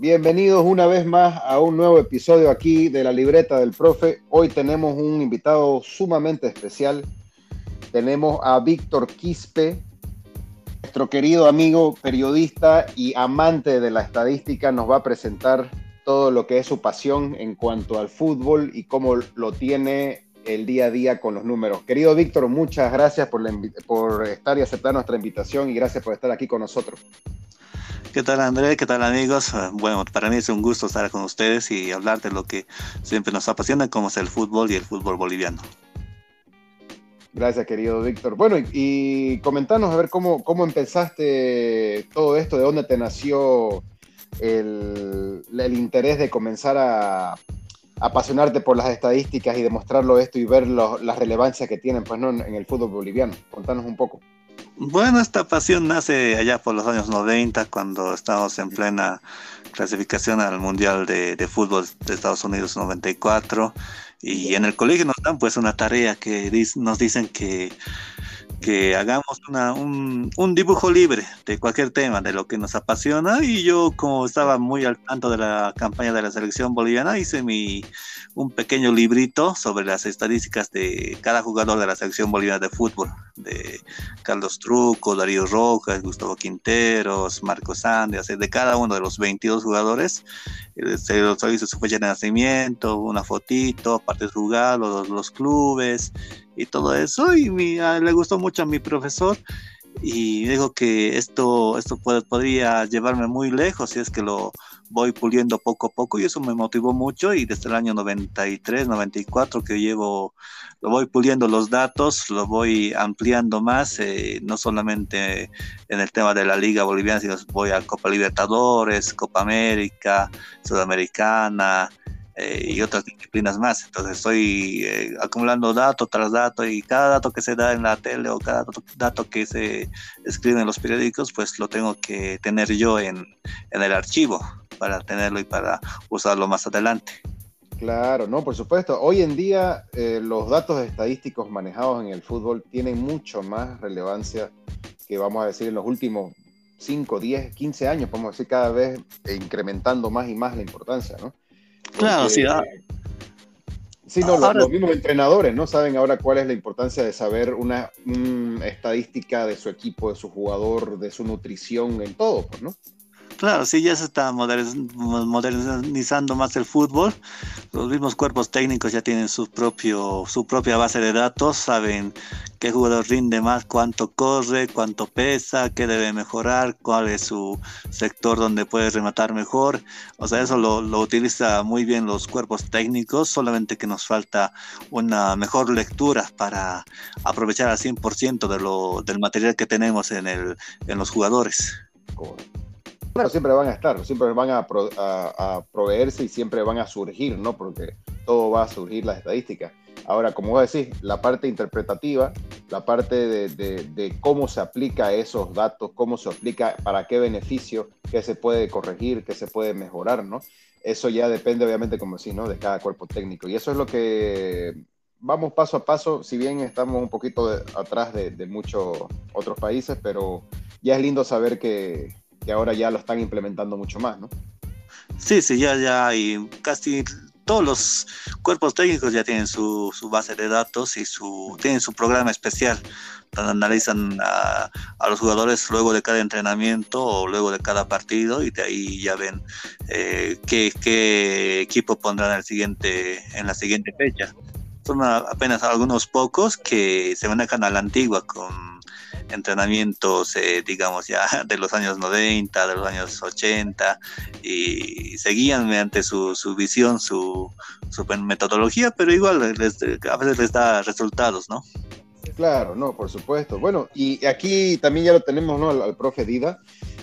Bienvenidos una vez más a un nuevo episodio aquí de la libreta del profe. Hoy tenemos un invitado sumamente especial. Tenemos a Víctor Quispe, nuestro querido amigo periodista y amante de la estadística. Nos va a presentar todo lo que es su pasión en cuanto al fútbol y cómo lo tiene el día a día con los números. Querido Víctor, muchas gracias por, por estar y aceptar nuestra invitación y gracias por estar aquí con nosotros. ¿Qué tal André? ¿Qué tal amigos? Bueno, para mí es un gusto estar con ustedes y hablar de lo que siempre nos apasiona, como es el fútbol y el fútbol boliviano. Gracias, querido Víctor. Bueno, y, y comentanos a ver cómo, cómo empezaste todo esto, de dónde te nació el, el interés de comenzar a, apasionarte por las estadísticas y demostrarlo esto y ver la relevancia que tienen pues, ¿no? en el fútbol boliviano. Contanos un poco. Bueno, esta pasión nace allá por los años 90, cuando estábamos en plena clasificación al Mundial de, de Fútbol de Estados Unidos 94. Y en el colegio nos dan pues una tarea que nos dicen que que hagamos una, un, un, dibujo libre de cualquier tema, de lo que nos apasiona. Y yo, como estaba muy al tanto de la campaña de la selección boliviana, hice mi, un pequeño librito sobre las estadísticas de cada jugador de la selección boliviana de fútbol, de Carlos Truco, Darío Rojas, Gustavo Quinteros, Marcos Andes, de cada uno de los 22 jugadores. Eh, se los hice su fecha de nacimiento, una fotito, aparte jugar, los, los clubes y todo eso. Y le gustó mucho a mi profesor y dijo que esto, esto podría llevarme muy lejos si es que lo voy puliendo poco a poco y eso me motivó mucho y desde el año 93, 94 que llevo, lo voy puliendo los datos, lo voy ampliando más, eh, no solamente en el tema de la Liga Boliviana, sino voy a Copa Libertadores, Copa América, Sudamericana, eh, y otras disciplinas más. Entonces estoy eh, acumulando dato tras dato y cada dato que se da en la tele o cada dato, que se escribe en los periódicos, pues lo tengo que tener yo en, en el archivo para tenerlo y para usarlo más adelante. Claro, no, por supuesto. Hoy en día eh, los datos estadísticos manejados en el fútbol tienen mucho más relevancia que vamos a decir en los últimos 5, 10, 15 años, podemos decir cada vez incrementando más y más la importancia, ¿no? Claro, sí. Ah. Sí, no, los, mismos entrenadores no saben ahora cuál es la importancia de saber una, estadística de su equipo, de su jugador, de su nutrición, en todo, pues, ¿no? Claro, sí, ya se está modernizando más el fútbol. Los mismos cuerpos técnicos ya tienen su, propio, su propia base de datos, saben qué jugador rinde más, cuánto corre, cuánto pesa, qué debe mejorar, cuál es su sector donde puede rematar mejor. O sea, eso lo, lo utiliza muy bien los cuerpos técnicos, solamente que nos falta una mejor lectura para aprovechar al 100% de lo, del material que tenemos en, el, en los jugadores. Claro, siempre van a estar, siempre van a, proveerse y siempre van a surgir, ¿no? Porque todo va a surgir las estadísticas. Ahora, como vos decís, la parte interpretativa, la parte de, cómo se aplica esos datos, cómo se aplica, para qué beneficio, qué se puede corregir, qué se puede mejorar, ¿no? Eso ya depende, obviamente, como decís, ¿no? De cada cuerpo técnico. Y eso es lo que vamos paso a paso, si bien estamos un poquito atrás de, de muchos otros países, pero ya es lindo saber que, que ahora ya lo están implementando mucho más, ¿no? Sí, sí, ya, ya, y casi todos los cuerpos técnicos ya tienen su, su base de datos y su, tienen su programa especial donde analizan a, a, los jugadores luego de cada entrenamiento o luego de cada partido y de ahí ya ven eh, qué, qué, equipo pondrán el siguiente, en la siguiente fecha. Son apenas algunos pocos que se manejan a la antigua con entrenamientos, eh, digamos, ya de los años 90, de los años 80, y seguían mediante su, su visión, su, su, metodología, pero igual a veces les da resultados, ¿no? Claro, no, por supuesto. Bueno, y aquí también ya lo tenemos, ¿no? Al, profe Dida.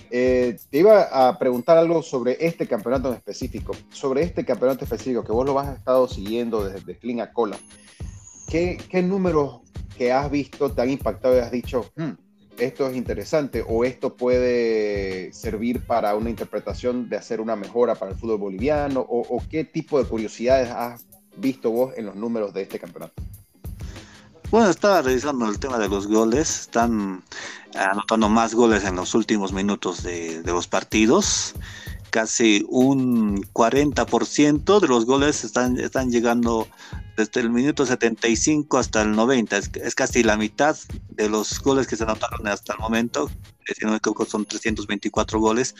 Eh, te iba a preguntar algo sobre este campeonato en específico, sobre este campeonato específico que vos lo has estado siguiendo desde Clean a Cola. ¿Qué, ¿Qué números que has visto te han impactado y has dicho, hmm, esto es interesante o esto puede servir para una interpretación de hacer una mejora para el fútbol boliviano o, qué tipo de curiosidades has visto vos en los números de este campeonato? Bueno, estaba revisando el tema de los goles. Están anotando más goles en los últimos minutos de, de los partidos. casi un 40% de los goles están, están llegando desde el minuto 75 hasta el 90. Es, casi la mitad de los goles que se anotaron hasta el momento. Si no me equivoco, son 324 goles,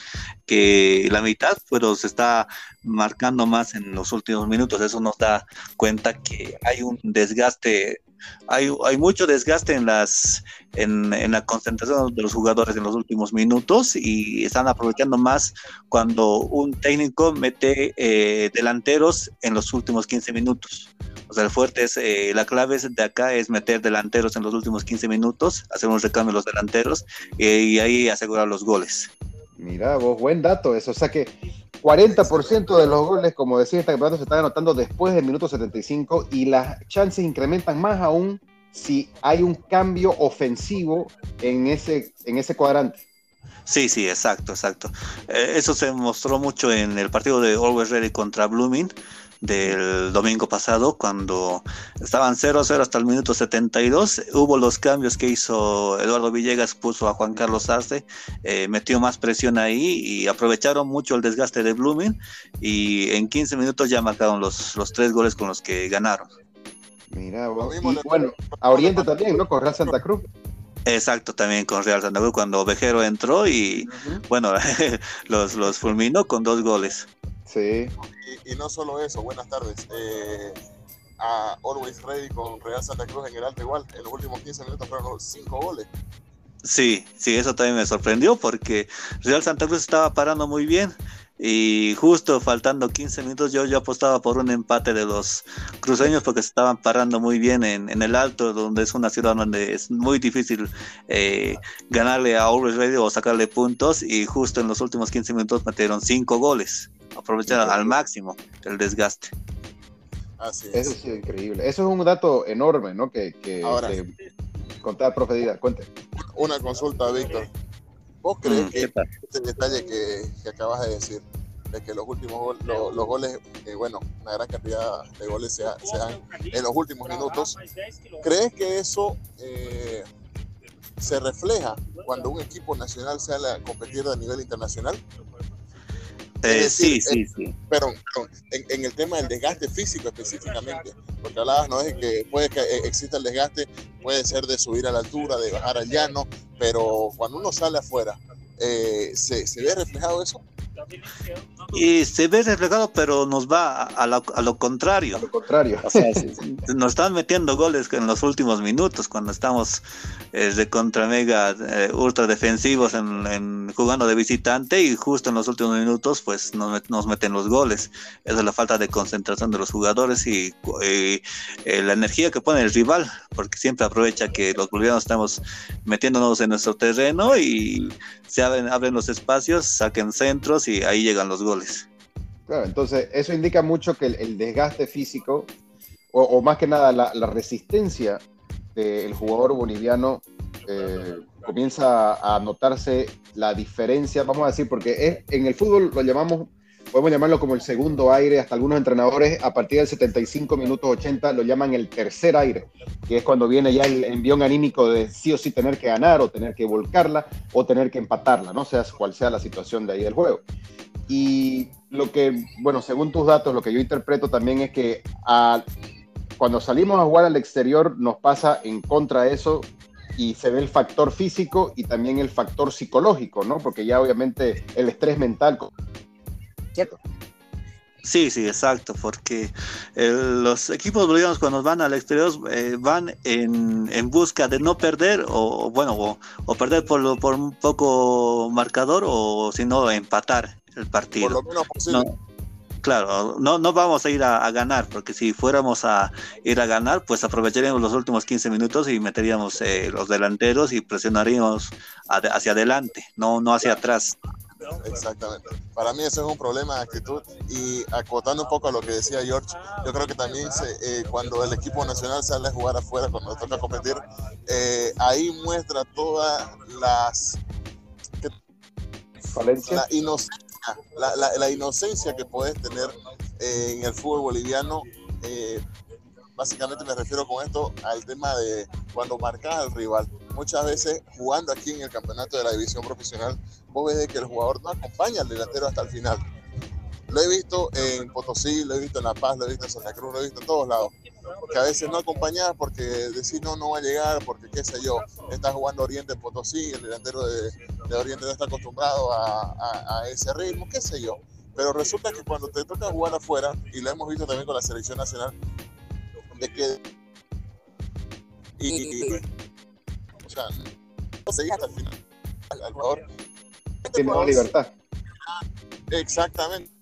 que la mitad pero se está marcando más en los últimos minutos. Eso nos da cuenta que hay un desgaste hay, hay mucho desgaste en, las, en, en, la concentración de los jugadores en los últimos minutos y están aprovechando más cuando un técnico mete eh, delanteros en los últimos 15 minutos. O sea, el fuerte es, eh, la clave de acá es meter delanteros en los últimos 15 minutos, hacer un recambio de los delanteros eh, y ahí asegurar los goles. Mira, vos, buen dato eso. O sea que 40% de los goles, como decía esta campeonato, se están anotando después del minuto 75 y las chances incrementan más aún si hay un cambio ofensivo en ese, en ese cuadrante. Sí, sí, exacto, exacto. Eh, eso se mostró mucho en el partido de Always Ready contra Blooming del domingo pasado, cuando estaban 0-0 hasta el minuto 72. Hubo los cambios que hizo Eduardo Villegas, puso a Juan Carlos Arce, eh, metió más presión ahí y aprovecharon mucho el desgaste de Blooming y en 15 minutos ya marcaron los, los tres goles con los que ganaron. Mira, bueno, a Oriente también, ¿no? Con Real Santa Cruz. Exacto, también con Real Santa Cruz cuando Vejero entró y bueno, los, los fulminó con dos goles. Sí. Y, no solo eso, buenas tardes. Eh, a Always Ready con Real Santa Cruz en el alto igual. En los últimos 15 minutos fueron 5 goles. Sí, sí, eso también me sorprendió porque Real Santa Cruz estaba parando muy bien y justo faltando 15 minutos yo, yo apostaba por un empate de los cruceños porque se estaban parando muy bien en, en el alto, donde es una ciudad donde es muy difícil eh, ganarle a Always Ready o sacarle puntos y justo en los últimos 15 minutos metieron 5 goles aprovechar al máximo el desgaste. Así es. Eso es increíble. Eso es un dato enorme, ¿no? Que, que, Ahora, contaba profedida. Cuente. Una consulta, Víctor. ¿Vos crees mm, que este detalle que, acabas de decir, de que los últimos los, goles, bueno, una gran cantidad de goles se, dan en los últimos minutos, ¿crees que eso eh, se refleja cuando un equipo nacional sale a competir a nivel internacional? Eh, sí, sí, sí. Pero, en, el tema del desgaste físico específicamente, porque hablabas, ¿no? Es que puede que eh, exista el desgaste, puede ser de subir a la altura, de bajar al llano, pero cuando uno sale afuera, eh, ¿se, ¿se ve reflejado eso? Y se ve reflejado, pero nos va a, lo, contrario. lo contrario. nos están metiendo goles en los últimos minutos, cuando estamos eh, de contra mega eh, ultra defensivos en, jugando de visitante y justo en los últimos minutos pues nos, meten los goles. Esa es la falta de concentración de los jugadores y, eh, la energía que pone el rival, porque siempre aprovecha que los bolivianos estamos metiéndonos en nuestro terreno y se abren, los espacios, saquen centros y ahí llegan los goles. Claro, entonces eso indica mucho que el, desgaste físico, o, más que nada la, resistencia del jugador boliviano, eh, comienza a notarse la diferencia, vamos a decir, porque es, en el fútbol lo llamamos podemos llamarlo como el segundo aire, hasta algunos entrenadores a partir del 75 minutos 80 lo llaman el tercer aire, que es cuando viene ya el envión anímico de sí o sí tener que ganar o tener que volcarla o tener que empatarla, no sea cual sea la situación de ahí del juego. Y lo que, bueno, según tus datos, lo que yo interpreto también es que cuando salimos a jugar al exterior nos pasa en contra de eso y se ve el factor físico y también el factor psicológico, ¿no? Porque ya obviamente el estrés mental ¿cierto? Sí, sí, exacto, porque eh, los equipos bolivianos cuando van al exterior eh, van en, en, busca de no perder o bueno o, perder por, por, un poco marcador o si no empatar el partido. Por lo menos posible. claro, no, no vamos a ir a, ganar, porque si fuéramos a ir a ganar, pues aprovecharíamos los últimos 15 minutos y meteríamos eh, los delanteros y presionaríamos hacia adelante, no, no hacia atrás. Exactamente. Para mí ese es un problema de actitud y acotando un poco a lo que decía George, yo creo que también se, eh, cuando el equipo nacional sale a jugar afuera, cuando toca competir, eh, ahí muestra todas las... La inocencia, la, inocencia que puedes tener eh, en el fútbol boliviano. básicamente me refiero con esto al tema de cuando marcas al rival muchas veces jugando aquí en el campeonato de la división profesional, vos ves que el jugador no acompaña al delantero hasta el final. Lo he visto en Potosí, lo he visto en La Paz, lo he visto en Santa Cruz, lo he visto en todos lados. Porque a veces no acompañas porque decís no, no va a llegar, porque qué sé yo, está jugando Oriente en Potosí, el delantero de, Oriente no está acostumbrado a, ese ritmo, qué sé yo. Pero resulta que cuando te toca jugar afuera, y lo hemos visto también con la selección nacional, de que. Sea, no seguís hasta el final. Al jugador. Tiene más libertad. Exactamente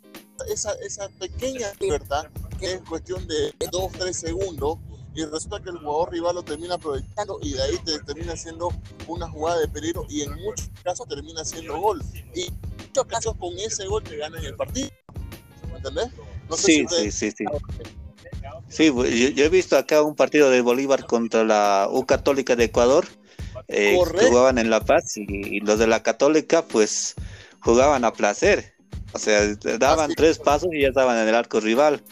esa, esa pequeña libertad que es cuestión de 2, 3 segundos y resulta que el jugador rival lo termina aprovechando y de ahí te termina siendo una jugada de peligro y en muchos casos termina siendo gol. Y en muchos casos con ese gol te ganan el partido. ¿Me entendés? sí, sí, sí, sí. Sí, yo, he visto acá un partido de Bolívar contra la U Católica de Ecuador, eh, jugaban en La Paz y los de la Católica pues jugaban a placer o sea, daban tres pasos y ya estaban en el arco rival.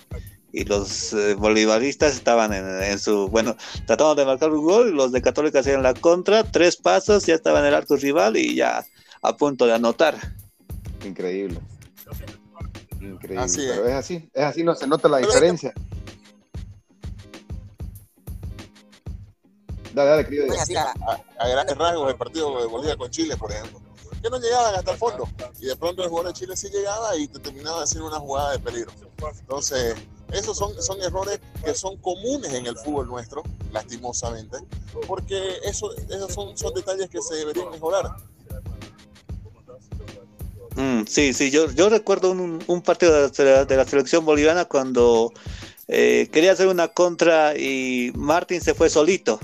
Y los eh, bolivaristas estaban en, su, bueno, tratando de marcar un gol, los de Católica hacían la contra, tres pasos, ya estaban en el arco rival y ya a punto de anotar. Increíble. Increíble. Pero es así, es así, no se nota la diferencia. Dale, dale, querido. A, grandes rasgos el partido de Bolivia con Chile, por ejemplo que no llegaban hasta el fondo. Y de pronto el jugador de Chile sí llegaba y te terminaba haciendo una jugada de peligro. Entonces, esos son, son errores que son comunes en el fútbol nuestro, lastimosamente, porque eso, esos son, son detalles que se deberían mejorar. Mm, sí, sí, yo, yo recuerdo un, un partido de la, de la, selección boliviana cuando eh, quería hacer una contra y Martín se fue solito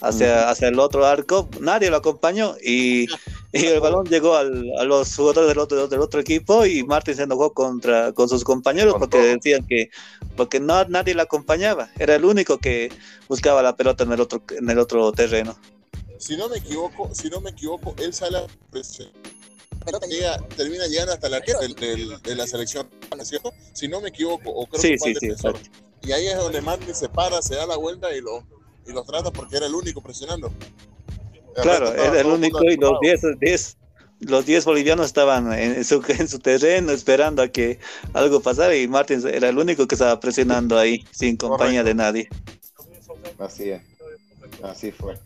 hacia, hacia el otro arco, nadie lo acompañó y, el balón llegó a los jugadores del otro, del otro equipo y Martín se enojó contra, con sus compañeros porque decían que porque no, nadie lo acompañaba, era el único que buscaba la pelota en el otro, en el otro terreno. Si no me equivoco, si no me equivoco, él sale a llega, termina llegando hasta la arquero de la selección, cierto? Si no me equivoco, o creo sí, que sí, sí, Y ahí es donde Martín se para, se da la vuelta y lo, y los trata porque era el único presionando. claro, era el único y los 10 los 10 bolivianos estaban en su, en su terreno esperando a que algo pasara y Martins era el único que estaba presionando ahí sin compañía de nadie. Así es, así fue.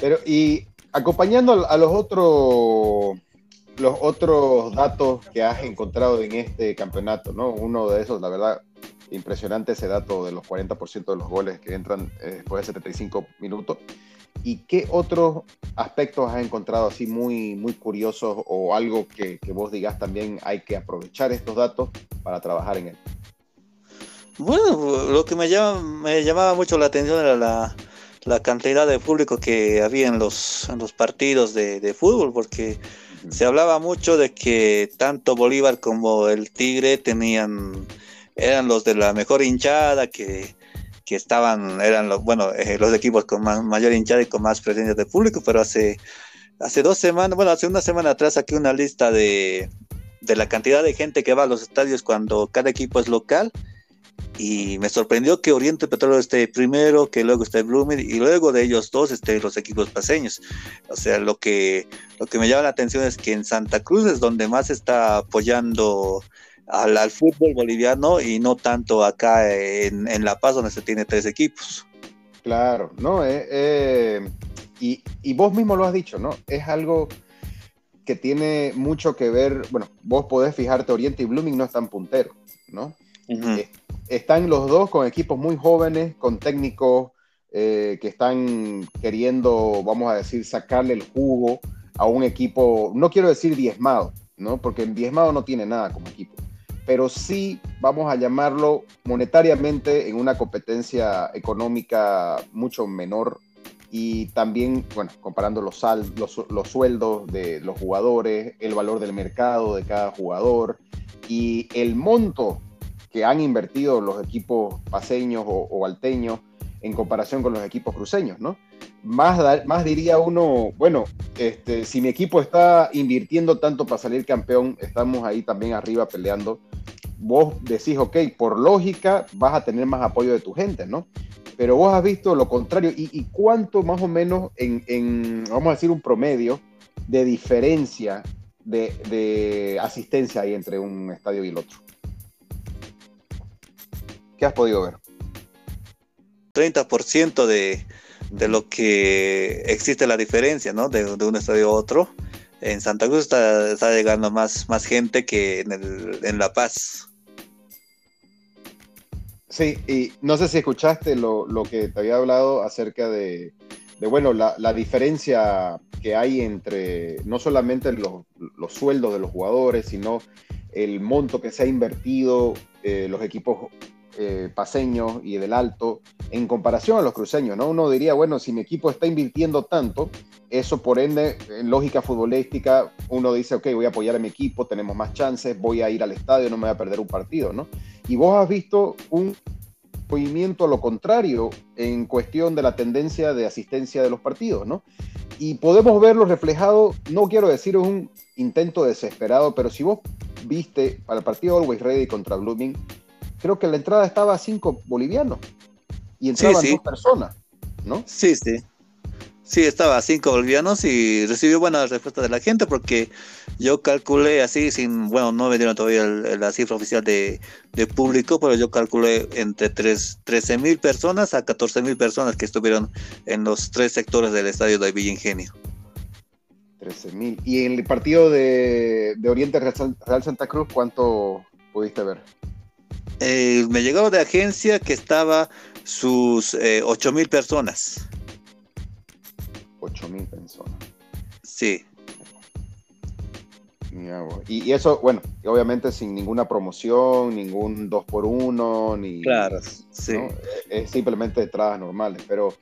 Pero y acompañando a los otros los otros datos que has encontrado en este campeonato, ¿no? Uno de esos, la verdad, impresionante ese dato de los 40% de los goles que entran eh, después de 75 minutos. ¿Y qué otros aspectos has encontrado así muy, muy curiosos o algo que, que, vos digas también hay que aprovechar estos datos para trabajar en él? Bueno, lo que me, llama, me llamaba mucho la atención era la, la cantidad de público que había en los, en los partidos de, de fútbol, porque se hablaba mucho de que tanto Bolívar como el Tigre tenían eran los de la mejor hinchada que, que estaban, eran los, bueno, eh, los equipos con mayor hinchada y con más presencia de público, pero hace, hace dos semanas, bueno, hace una semana atrás saqué una lista de, de la cantidad de gente que va a los estadios cuando cada equipo es local y me sorprendió que Oriente Petróleo esté primero, que luego esté Blooming y luego de ellos dos estén los equipos paseños. O sea, lo que, lo que me llama la atención es que en Santa Cruz es donde más está apoyando al, fútbol boliviano y no tanto acá en, La Paz donde se tiene tres equipos. Claro, no, eh, eh, y, y, vos mismo lo has dicho, ¿no? Es algo que tiene mucho que ver, bueno, vos podés fijarte, Oriente y Blooming no están punteros, ¿no? Eh, están los dos con equipos muy jóvenes, con técnicos que están queriendo, vamos a decir, sacarle el jugo a un equipo, no quiero decir diezmado, ¿no? Porque diezmado no tiene nada como equipo, pero sí vamos a llamarlo monetariamente en una competencia económica mucho menor y también, bueno, comparando los, los, sueldos de los jugadores, el valor del mercado de cada jugador y el monto que han invertido los equipos paseños o, alteños en comparación con los equipos cruceños, ¿no? Más, más diría uno, bueno, este, si mi equipo está invirtiendo tanto para salir campeón, estamos ahí también arriba peleando vos decís, ok, por lógica vas a tener más apoyo de tu gente, ¿no? pero vos has visto lo contrario. ¿Y, cuánto más o menos en, vamos a decir, un promedio de diferencia de, asistencia hay entre un estadio y el otro? ¿Qué has podido ver? 30% de, de lo que existe la diferencia, ¿no? De, un estadio a otro. En Santa Cruz está, llegando más, más gente que en, La Paz. Sí, y no sé si escuchaste lo, que te había hablado acerca de, bueno, la, diferencia que hay entre no solamente los, sueldos de los jugadores, sino el monto que se ha invertido eh, los equipos eh, paseños y del alto en comparación a los cruceños, ¿no? Uno diría, bueno, si mi equipo está invirtiendo tanto, eso por ende, en lógica futbolística, uno dice, ok, voy a apoyar a mi equipo, tenemos más chances, voy a ir al estadio, no me voy a perder un partido, ¿no? Y vos has visto un movimiento a lo contrario en cuestión de la tendencia de asistencia de los partidos, ¿no? Y podemos verlo reflejado, no quiero decir un intento desesperado, pero si vos viste para el partido Always Ready contra Blooming, creo que la entrada estaba a cinco bolivianos y entraban dos personas, ¿no? Sí, sí. Sí, estaba a cinco bolivianos y recibió buena respuesta de la gente porque yo calculé así, sin, bueno, no me dieron todavía la cifra oficial de, público, pero yo calculé entre 13 mil personas a 14 mil personas que estuvieron en los tres sectores del estadio de Villa Ingenio. 13 mil. ¿Y en el partido de, Oriente Real Santa Cruz cuánto pudiste ver? Eh, me llegó de agencia que estaba sus eh, ocho mil personas. Ocho mil personas. Sí. Y, eso, bueno, obviamente sin ninguna promoción, ningún 2 por 1 ni... Claro, sí. Es simplemente entradas normales, pero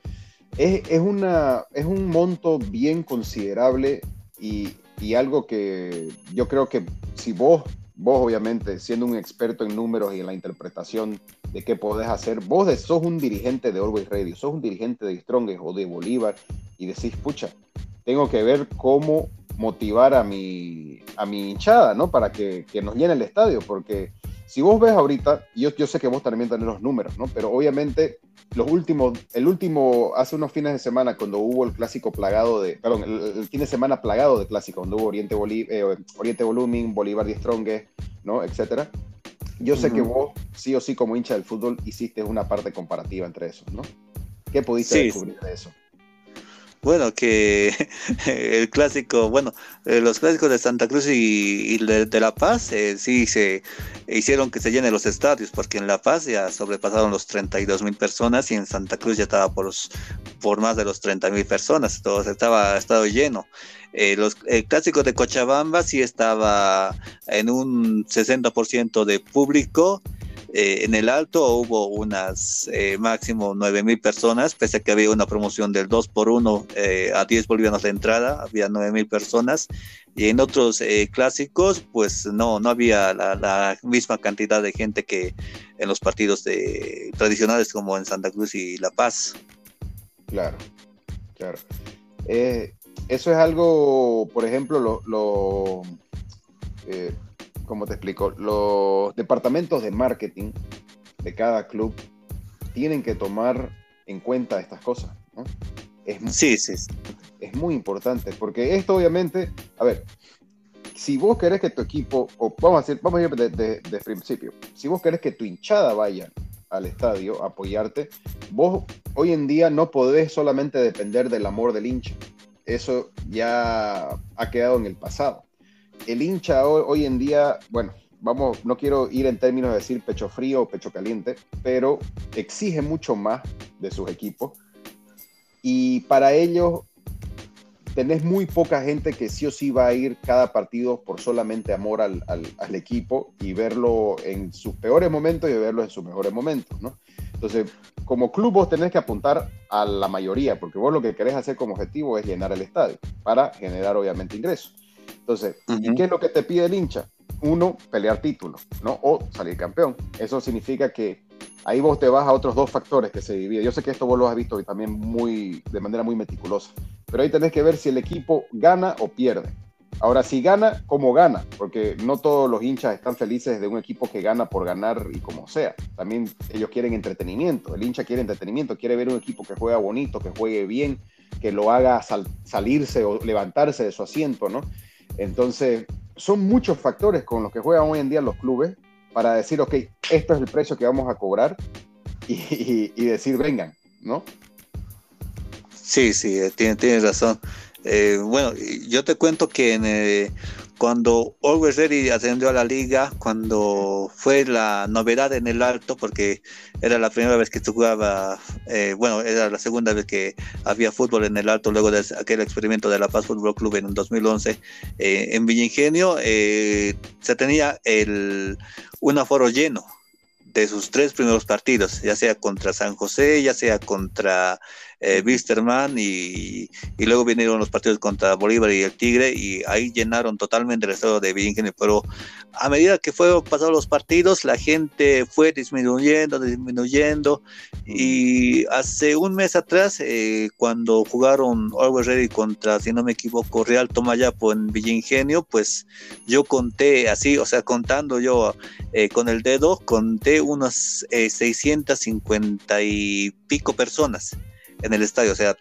es, es, una, es un monto bien considerable y, y algo que yo creo que si vos vos obviamente siendo un experto en números y en la interpretación de qué podés hacer, vos sos un dirigente de Always Radio, sos un dirigente de Strongest o de Bolívar y decís, pucha, tengo que ver cómo motivar a mi, a mi hinchada, ¿no? Para que, que nos llene el estadio, porque si vos ves ahorita, yo, yo sé que vos también tenés los números, ¿no? Pero obviamente los últimos, el último, hace unos fines de semana, cuando hubo el clásico plagado de, perdón, el, fin de semana plagado de clásico, cuando hubo Oriente, eh, Oriente Volumen, Bolívar y Strongest, ¿no? Etcétera. Yo sé que vos, sí o sí, como hincha del fútbol, hiciste una parte comparativa entre esos, ¿no? ¿Qué pudiste descubrir de eso? Bueno, que el clásico, bueno, eh, los clásicos de Santa Cruz y, de, La Paz eh, sí se hicieron que se llenen los estadios, porque en La Paz ya sobrepasaron los 32 mil personas y en Santa Cruz ya estaba por, por más de los 30 mil personas, todo estaba estado lleno. Eh, los, el clásico de Cochabamba sí estaba en un 60% de público eh, en el alto hubo unas eh, máximo 9 mil personas, pese a que había una promoción del 2 por 1 eh, a 10 bolivianos de entrada, había 9 mil personas. Y en otros clásicos, pues no, no había la, misma cantidad de gente que en los partidos de, tradicionales como en Santa Cruz y La Paz. Claro, claro. eso es algo, por ejemplo, lo, lo como te explico, los departamentos de marketing de cada club tienen que tomar en cuenta estas cosas. Es, sí, sí. Es muy importante, porque esto obviamente, a ver, si vos querés que tu equipo, o vamos a decir, vamos a ir de, de, principio, si vos querés que tu hinchada vaya al estadio a apoyarte, vos hoy en día no podés solamente depender del amor del hincha. Eso ya ha quedado en el pasado el hincha hoy, en día, bueno, vamos, no quiero ir en términos de decir pecho frío o pecho caliente, pero exige mucho más de sus equipos. Y para ellos tenés muy poca gente que sí o sí va a ir cada partido por solamente amor al, equipo y verlo en sus peores momentos y verlo en sus mejores momentos, ¿no? Entonces, como club vos tenés que apuntar a la mayoría, porque vos lo que querés hacer como objetivo es llenar el estadio para generar obviamente ingresos. Entonces, ¿y qué es lo que te pide el hincha? Uno, pelear título, ¿no? O salir campeón. Eso significa que ahí vos te vas a otros dos factores que se dividen. Yo sé que esto vos lo has visto también muy, de manera muy meticulosa, pero ahí tenés que ver si el equipo gana o pierde. Ahora, si gana, ¿cómo gana? Porque no todos los hinchas están felices de un equipo que gana por ganar y como sea. También ellos quieren entretenimiento. El hincha quiere entretenimiento, quiere ver un equipo que juega bonito, que juegue bien, que lo haga salirse o levantarse de su asiento, ¿no? Entonces, son muchos factores con los que juegan hoy en día los clubes para decir, ok, esto es el precio que vamos a cobrar y, decir, vengan, ¿no? Sí, sí, eh, tienes razón. Eh, bueno, yo te cuento que eh, cuando Always Ready ascendió a la liga, cuando fue la novedad en el alto, porque era la primera vez que jugaba, eh, bueno, era la segunda vez que había fútbol en el alto, luego de aquel experimento de La Paz Fútbol Club en 2011, en Villingenio se tenía el, un aforo lleno de sus tres primeros partidos, ya sea contra San José, ya sea contra eh, Wisterman y, luego vinieron los partidos contra Bolívar y el Tigre y ahí llenaron totalmente el estado de Villingenio, pero a medida que fueron pasando los partidos la gente fue disminuyendo, disminuyendo y hace un mes atrás eh, cuando jugaron Always Ready contra, si no me equivoco, Real Tomayapo en Villingenio, pues yo conté así, o sea, contando yo eh, con el dedo, conté unas 650 y pico personas en el estadio, o sea,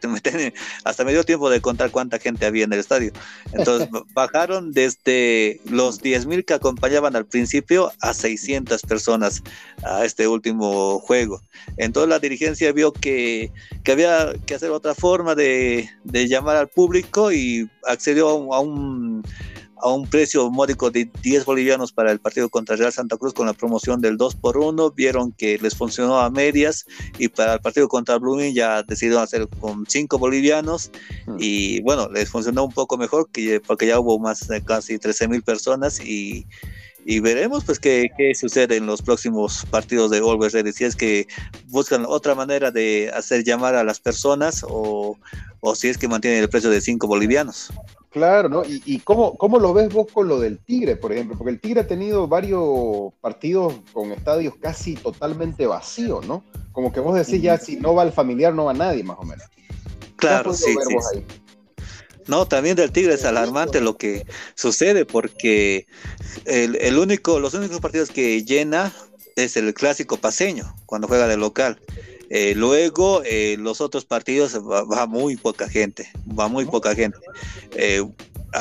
hasta me dio tiempo de contar cuánta gente había en el estadio. Entonces bajaron desde los 10.000 que acompañaban al principio a 600 personas a este último juego. Entonces la dirigencia vio que, que había que hacer otra forma de, de llamar al público y accedió a un a un precio módico de 10 bolivianos para el partido contra Real Santa Cruz con la promoción del 2 por 1 vieron que les funcionó a medias y para el partido contra Blooming ya decidieron hacer con 5 bolivianos mm. y bueno, les funcionó un poco mejor que, porque ya hubo más de casi 13 mil personas y, y veremos pues qué, qué, sucede en los próximos partidos de Always Ready, si es que buscan otra manera de hacer llamar a las personas o, o si es que mantienen el precio de 5 bolivianos. Claro, ¿no? ¿Y, y cómo, cómo, lo ves vos con lo del Tigre, por ejemplo? Porque el Tigre ha tenido varios partidos con estadios casi totalmente vacíos, ¿no? Como que vos decís ya, si no va el familiar, no va nadie, más o menos. Claro, sí, sí. No, también del Tigre es alarmante lo que sucede porque el, el, único, los únicos partidos que llena es el clásico paseño, cuando juega de local. Eh, luego, eh, los otros partidos va, muy poca gente, va muy poca gente. Eh,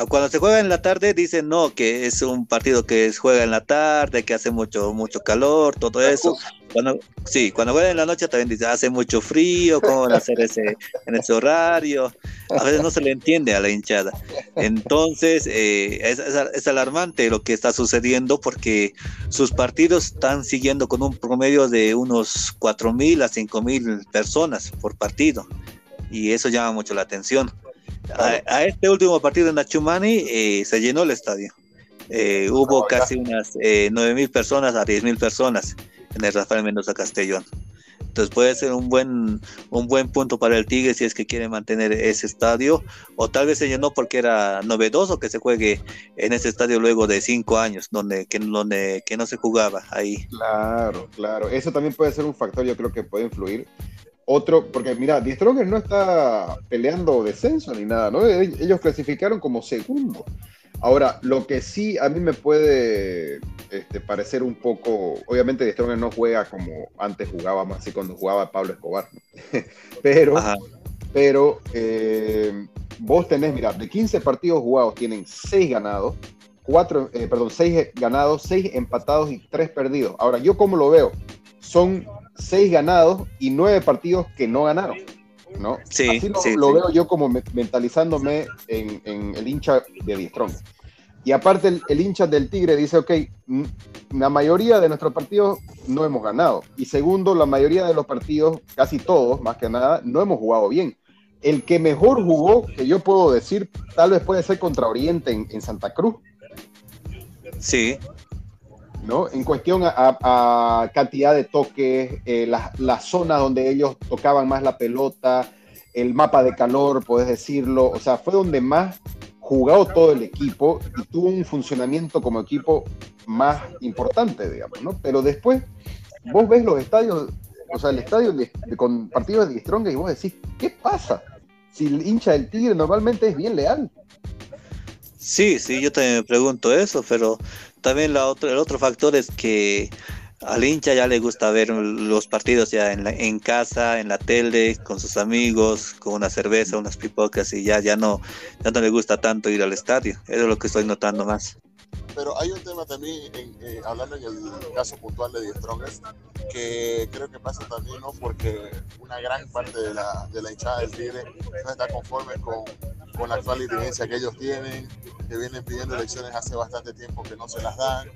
cuando se juega en la tarde dicen no, que es un partido que juega en la tarde, que hace mucho, mucho calor, todo eso. Cuando, sí, cuando juega en la noche también dice hace mucho frío, ¿cómo van a hacer ese, en ese horario? A veces no se le entiende a la hinchada. Entonces, eh, es, es, alarmante lo que está sucediendo porque sus partidos están siguiendo con un promedio de unos 4.000 a 5.000 personas por partido. Y eso llama mucho la atención. A, este último partido en Nachumani eh, se llenó el estadio. Eh, hubo casi unas eh, 9 mil personas a 10 mil personas en el Rafael Mendoza Castellón. Entonces puede ser un buen, un buen punto para el Tigre si es que quiere mantener ese estadio. O tal vez se llenó porque era novedoso que se juegue en ese estadio luego de cinco años, donde que, donde, que no se jugaba ahí. Claro, claro. Eso también puede ser un factor, yo creo que puede influir otro, porque mira, The no está peleando descenso ni nada, ¿no? Ellos clasificaron como segundo. Ahora, lo que sí a mí me puede este, parecer un poco, obviamente Stronger no juega como antes jugaba, más así cuando jugaba Pablo Escobar, pero, pero eh, vos tenés, mira, de 15 partidos jugados tienen 6 ganados, 4, eh, perdón, 6 ganados, 6 empatados y 3 perdidos. Ahora, yo como lo veo, son seis ganados y nueve partidos que no ganaron. ¿No? Sí, Así lo, veo yo como mentalizándome en, el hincha de Diestrón. Y aparte el, hincha del Tigre dice, ok, la mayoría de nuestros partidos no hemos ganado. Y segundo, la mayoría de los partidos, casi todos, más que nada, no hemos jugado bien. El que mejor jugó, que yo puedo decir, tal vez puede ser contra Oriente en, en Santa Cruz. Sí, ¿no? En cuestión a, cantidad de toques, eh, las zonas donde ellos tocaban más la pelota, el mapa de calor, puedes decirlo, o sea, fue donde más jugado todo el equipo y tuvo un funcionamiento como equipo más importante, digamos, ¿no? Pero después vos ves los estadios, o sea, el estadio con partidos de Strong y vos decís, ¿qué pasa? Si el hincha del Tigre normalmente es bien leal. Sí, sí, yo también me pregunto eso, pero también la otro, el otro factor es que al hincha ya le gusta ver los partidos ya en, en casa, en la tele, con sus amigos, con una cerveza, unas pipocas y ya, ya no, ya no le gusta tanto ir al estadio. Eso es lo que estoy notando más. Pero hay un tema también, eh, hablando en el caso puntual de Strongest, que creo que pasa también, ¿no? Porque una gran parte de la, de la hinchada del Tigre no está conforme con, con la actual dirigencia que ellos tienen, que vienen pidiendo elecciones hace bastante tiempo que no se las dan.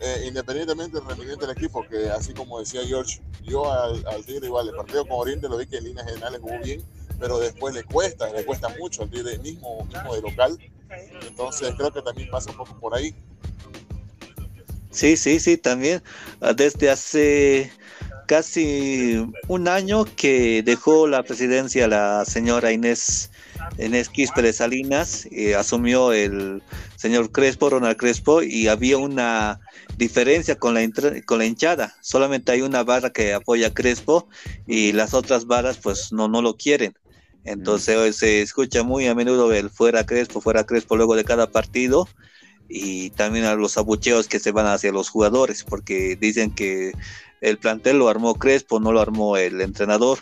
Eh, independientemente del rendimiento del equipo, que así como decía George, yo al, Tigre igual, el partido con Oriente lo vi que en líneas generales jugó bien, pero después le cuesta, le cuesta mucho al Tigre mismo, mismo de local. Entonces creo que también pasa un poco por ahí. Sí, sí, sí, también. Ah, desde hace casi un año que dejó la presidencia la señora Inés Inés Quispe de Salinas, y asumió el señor Crespo, Ronald Crespo, y había una diferencia con la, con la hinchada. Solamente hay una barra que apoya a Crespo y las otras barras pues no, no lo quieren. Entonces se escucha muy a menudo el fuera Crespo, fuera Crespo luego de cada partido y también a los abucheos que se van hacia los jugadores porque dicen que el plantel lo armó Crespo, no lo armó el entrenador.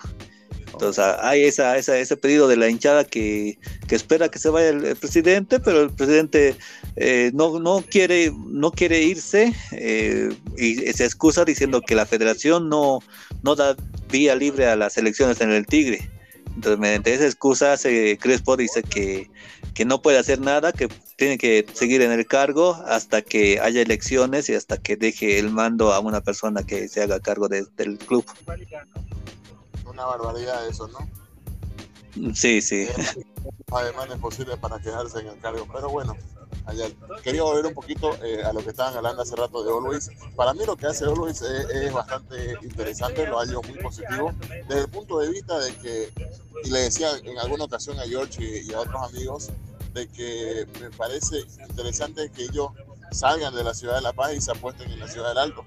Entonces hay esa, ese pedido de la hinchada que, espera que se vaya el, presidente, pero el presidente eh, no, no, quiere, no quiere irse eh, y se excusa diciendo que la federación no, no da vía libre a las elecciones en el Tigre. Entonces, mediante esa excusa, se, Crespo dice que, que no puede hacer nada, que tiene que seguir en el cargo hasta que haya elecciones y hasta que deje el mando a una persona que se haga cargo del club una barbaridad eso, ¿no? Sí, sí. Además es posible para quedarse en el cargo. Pero bueno, quería volver un poquito eh, a lo que estaban hablando hace rato de Always. Para mí lo que hace Always es, bastante interesante, lo hallo muy positivo, desde el punto de vista de que, y le decía en alguna ocasión a George y, y a otros amigos, de que me parece interesante que ellos salgan de la ciudad de La Paz y se apuesten en la ciudad del Alto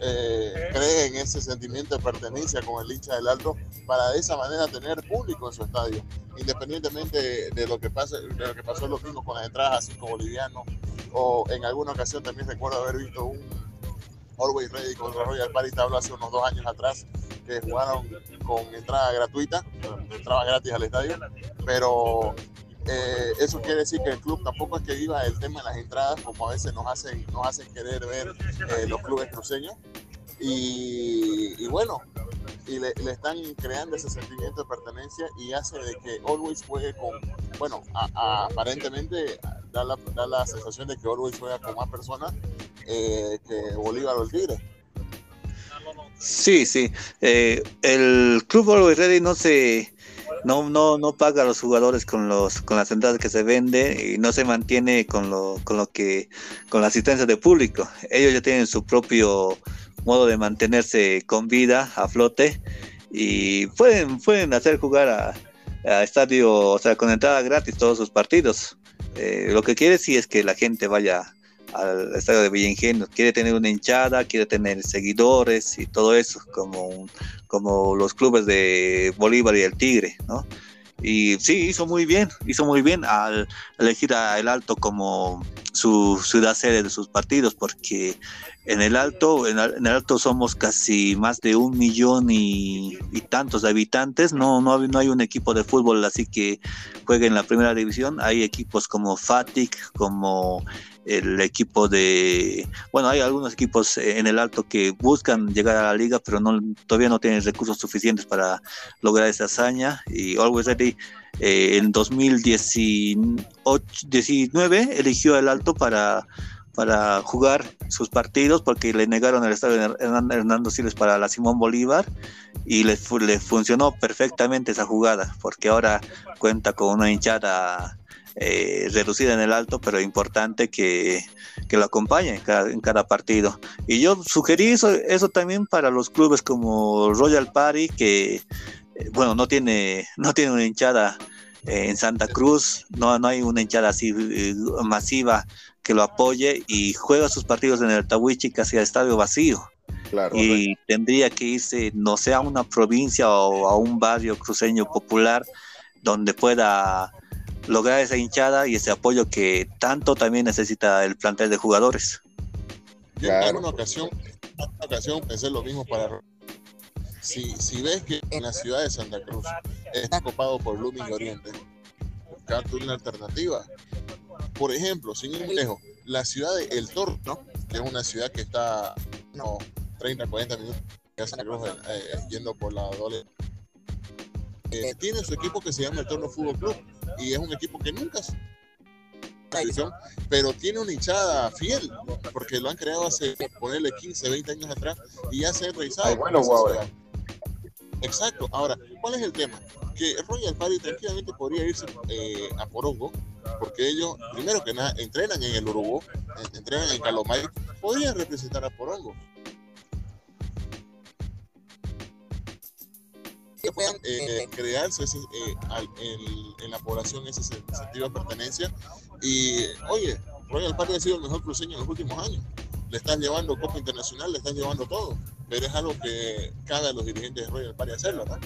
eh, cree en ese sentimiento de pertenencia con el hincha del Alto para de esa manera tener público en su estadio, independientemente de, lo que pase, de lo que pasó los mismos con las entradas a cinco bolivianos o en alguna ocasión también recuerdo haber visto un Always Ready contra Royal Party Tablo hace unos dos años atrás que jugaron con entrada gratuita, entraba gratis al estadio, pero eh, eso quiere decir que el club tampoco es que viva el tema de las entradas, como a veces nos hacen, nos hacen querer ver eh, los clubes cruceños. Y, bueno, y le, están creando ese sentimiento de pertenencia y hace de que Always juegue con, bueno, aparentemente da la, da la, sensación de que Always juega con más personas eh, que Bolívar o el Tigre. Sí, sí. el club Always Ready no se no, no, no paga a los jugadores con los, con las entradas que se vende y no se mantiene con lo, con lo que, con la asistencia de público. Ellos ya tienen su propio modo de mantenerse con vida, a flote, y pueden, pueden hacer jugar a, estadio, o sea, con entrada gratis todos sus partidos. Eh, lo que quiere sí es que la gente vaya al estadio de Villengenio, quiere tener una hinchada, quiere tener seguidores y todo eso, como, como los clubes de Bolívar y el Tigre, ¿no? Y sí, hizo muy bien, hizo muy bien al elegir a El Alto como su ciudad sede de sus partidos, porque en el Alto, en, el Alto somos casi más de un millón y, tantos habitantes, no, no, no hay un equipo de fútbol así que juegue en la primera división, hay equipos como Fatic, como el equipo de, bueno, hay algunos equipos en el alto que buscan llegar a la liga, pero no, todavía no tienen recursos suficientes para lograr esa hazaña. Y Always Ready eh, en 2019 eligió el alto para, para jugar sus partidos porque le negaron el estadio Hernando Siles para la Simón Bolívar y le, le funcionó perfectamente esa jugada porque ahora cuenta con una hinchada eh, reducida en el alto, pero importante que, lo acompañe en cada, partido. Y yo sugerí eso, eso también para los clubes como Royal Party, que eh, bueno, no tiene, no tiene una hinchada eh, en Santa Cruz, no, no hay una hinchada así masiva que lo apoye y juega sus partidos en el Tawichi casi al estadio vacío. y tendría que irse, no sé, a una provincia o a un barrio cruceño popular donde pueda lograr esa hinchada y ese apoyo que tanto también necesita el plantel de jugadores. Yo en una ocasión, en una ocasión pensé lo mismo para si, si ves que en la ciudad de Santa Cruz está ocupado por Blooming Oriente, buscando una alternativa. Por ejemplo, sin ir muy lejos, la ciudad de El Torno, que es una ciudad que está no, 30, 40 minutos de Santa Cruz eh, yendo por la doble. Eh, tiene su equipo que se llama El Torno Fútbol Club y es un equipo que nunca pero tiene una hinchada fiel, porque lo han creado hace, ponerle 15, 20 años atrás, y ya se ha realizado. bueno, Exacto. Ahora, ¿cuál es el tema? Que Royal Party tranquilamente podría irse eh, a Porongo, porque ellos, primero que nada, entrenan en el Uruguay, entrenan en Calomay, podrían representar a Porongo. Que puedan eh, crearse ese, eh, en, la población ese sentido de pertenencia. Y oye, Royal Party ha sido el mejor cruceño en los últimos años. Le están llevando Copa Internacional, le están llevando todo pero es algo que cada los dirigentes de Royal Party hacerlo, ¿verdad?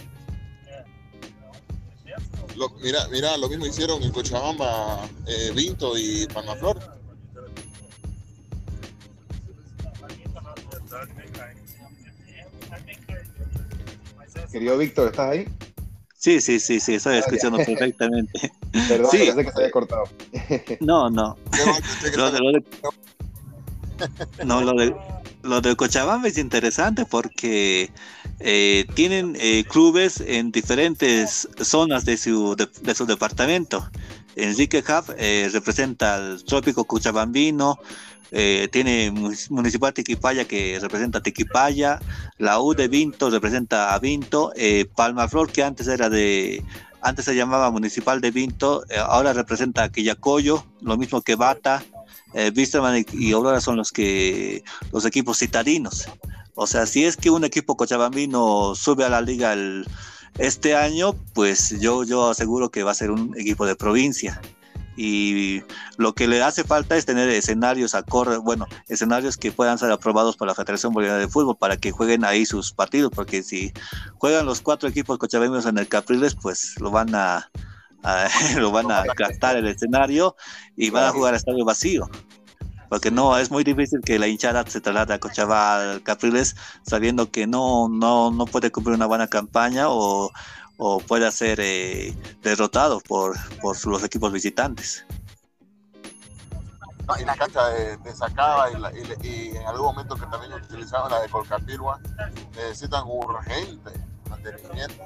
mira, mira, lo mismo hicieron en Cochabamba eh, Vinto y Palmaflor. Querido Víctor, ¿estás ahí? Sí, sí, sí, sí, estoy escuchando perfectamente. Perdón, sí. que se había cortado. No, no. no, lo de, lo de Cochabamba es interesante porque eh, tienen eh, clubes en diferentes zonas de su, de, su departamento. Enrique Hub eh, representa al trópico cochabambino, tiene Municipal Tiquipaya que representa a Tiquipaya, la U de Vinto representa a Vinto, Palmaflor que antes era de antes se llamaba Municipal de Vinto, ahora representa a Quillacoyo, lo mismo que Bata, eh, y Aurora son los que los equipos citadinos. O sea, si es que un equipo cochabambino sube a la liga este año, pues yo, yo aseguro que va a ser un equipo de provincia. Y lo que le hace falta es tener escenarios acorde, bueno, escenarios que puedan ser aprobados por la Federación Boliviana de Fútbol para que jueguen ahí sus partidos, porque si juegan los cuatro equipos cochabambinos en el Capriles, pues lo van a, lo van a gastar el escenario y van a jugar a estadio vacío. Porque no, es muy difícil que la hinchada se traslade a Cochabamba, Capriles, sabiendo que no, no, no puede cumplir una buena campaña o, o puede ser eh, derrotado por, por los equipos visitantes. y la cancha de, Sacaba y, en algún momento que también utilizaban la de Colcapirua necesitan urgente mantenimiento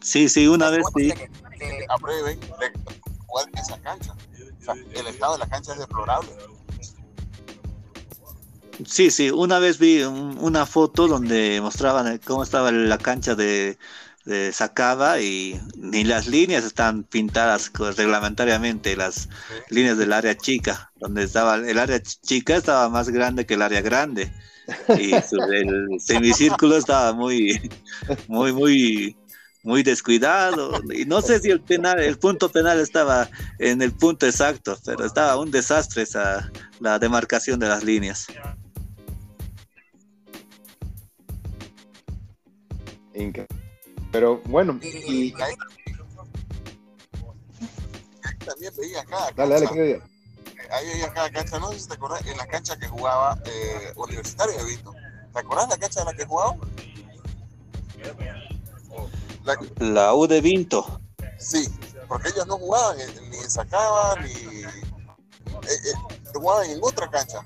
Sí, sí, una vez sí. aprueben jugar en esa cancha. O sea, el estado de la cancha es deplorable. Sí, sí, una vez vi una foto donde mostraban cómo estaba la cancha de, de Sacaba y ni las líneas están pintadas reglamentariamente, las líneas del área chica, donde estaba el área chica estaba más grande que el área grande. Y el semicírculo estaba muy, muy, muy muy descuidado. Y no sé si el penal, el punto penal estaba en el punto exacto, pero estaba un desastre esa la demarcación de las líneas. Pero bueno, y también veía acá. Dale, dale, ¿qué Ahí veía cada cancha, no sé si te acuerdas, en la cancha que jugaba eh, Universitario de Vito. ¿Te acuerdas la cancha en la que jugaba? La, U de Vinto. Sí, porque ellos no jugaban ni sacaban ni eh, eh, jugaban en otra cancha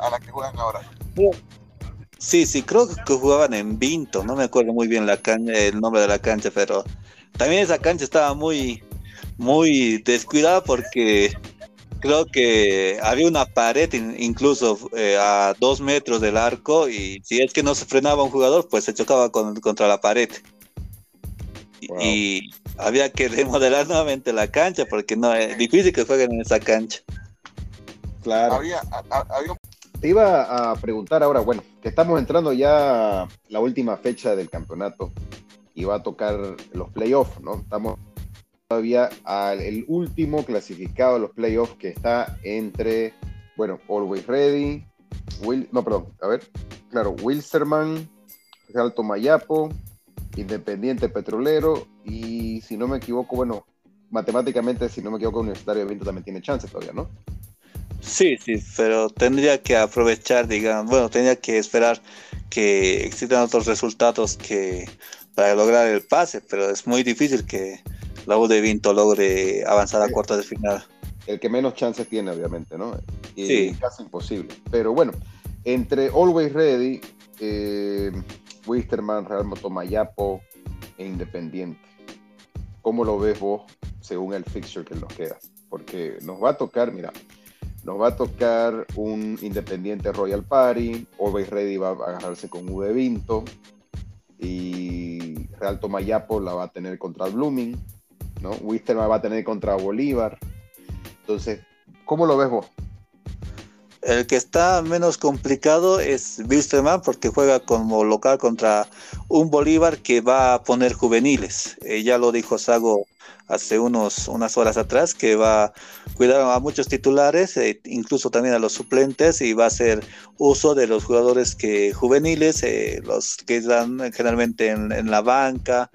a, la que juegan ahora. Sí, sí, creo que jugaban en Vinto, no me acuerdo muy bien la el nombre de la cancha, pero también esa cancha estaba muy, muy descuidada porque creo que había una pared incluso eh, a dos metros del arco y si es que no se frenaba un jugador, pues se chocaba contra la pared y había que remodelar nuevamente la cancha porque no es difícil que jueguen en esa cancha. Claro. Te iba a preguntar ahora, bueno, que estamos entrando ya la última fecha del campeonato y va a tocar los playoffs, ¿no? Estamos todavía al el último clasificado de los playoffs que está entre, bueno, Always Ready, Will, no, perdón, a ver, claro, Wilsterman, Alto Mayapo, Independiente Petrolero y si no me equivoco, bueno, matemáticamente, si no me equivoco, Universitario de Vinto también tiene chance todavía, ¿no? Sí, sí, pero tendría que aprovechar, digamos, bueno, tendría que esperar que existan otros resultados que para lograr el pase, pero es muy difícil que la U de Vinto logre avanzar a cuartos de final. El que menos chances tiene, obviamente, ¿no? Y sí. casi imposible. Pero bueno, entre Always Ready, eh, Wisterman, Real Motomayapo e Independiente. ¿Cómo lo ves vos según el fixture que nos queda? Porque nos va a tocar, mira, nos va a tocar un Independiente Royal Party, Always Ready va a agarrarse con U de Vinto y Real Tomayapo la va a tener contra Blooming, ¿no? Wisterman va a tener contra Bolívar. Entonces, ¿cómo lo ves vos? El que está menos complicado es Wilstermann porque juega como local contra un Bolívar que va a poner juveniles. Eh, ya lo dijo Sago hace unos, unas horas atrás, que va a cuidar a muchos titulares, e incluso también a los suplentes, y va a hacer uso de los jugadores que juveniles, eh, los que están generalmente en, la banca,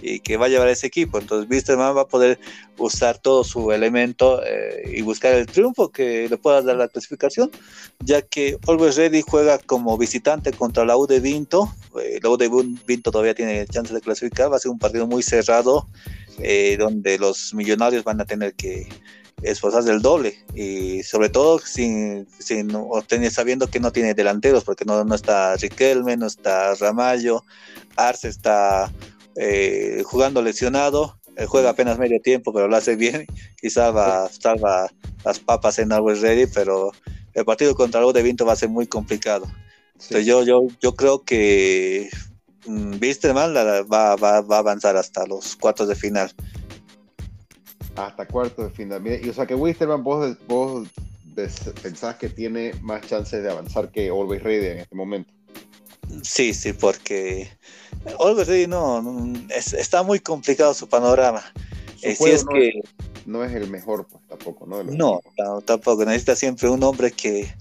y que va a llevar ese equipo. Entonces, Wisterman va a poder usar todo su elemento eh, y buscar el triunfo que le pueda dar la clasificación, ya que Always Ready juega como visitante contra la U de Vinto. la U de Vinto todavía tiene chance de clasificar, va a ser un partido muy cerrado eh, donde los millonarios van a tener que esforzarse el doble. Y sobre todo sin, sin sabiendo que no tiene delanteros porque no, no está Riquelme, no está Ramallo, Arce está eh, jugando lesionado, juega apenas medio tiempo pero lo hace bien, quizá va a salva las papas en Always Ready, pero el partido contra el de Vinto va a ser muy complicado. Entonces yo, yo, yo creo que Wisterman mm, va, va, va, a avanzar hasta los cuartos de final. Hasta cuartos de final. Y, o sea que Wisterman, vos, vos pensás que tiene más chances de avanzar que Always Ready en este momento. Sí, sí, porque Always Ready no, está muy complicado su panorama. Eh, si es no que es, no es el mejor, pues tampoco, ¿no? No, tampoco. Necesita siempre un hombre que,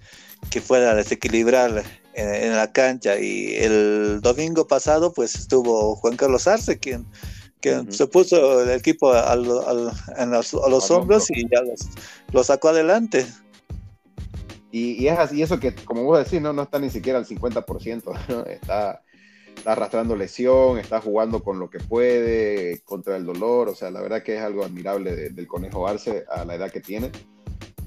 que pueda desequilibrar en, la cancha. Y el domingo pasado, pues estuvo Juan Carlos Arce, quien, se puso el equipo a, los, hombros y ya lo sacó adelante. Y, es así, eso que, como vos decís, no, no está ni siquiera al 50%, está, está arrastrando lesión, está jugando con lo que puede, contra el dolor, o sea, la verdad que es algo admirable del Conejo Arce a la edad que tiene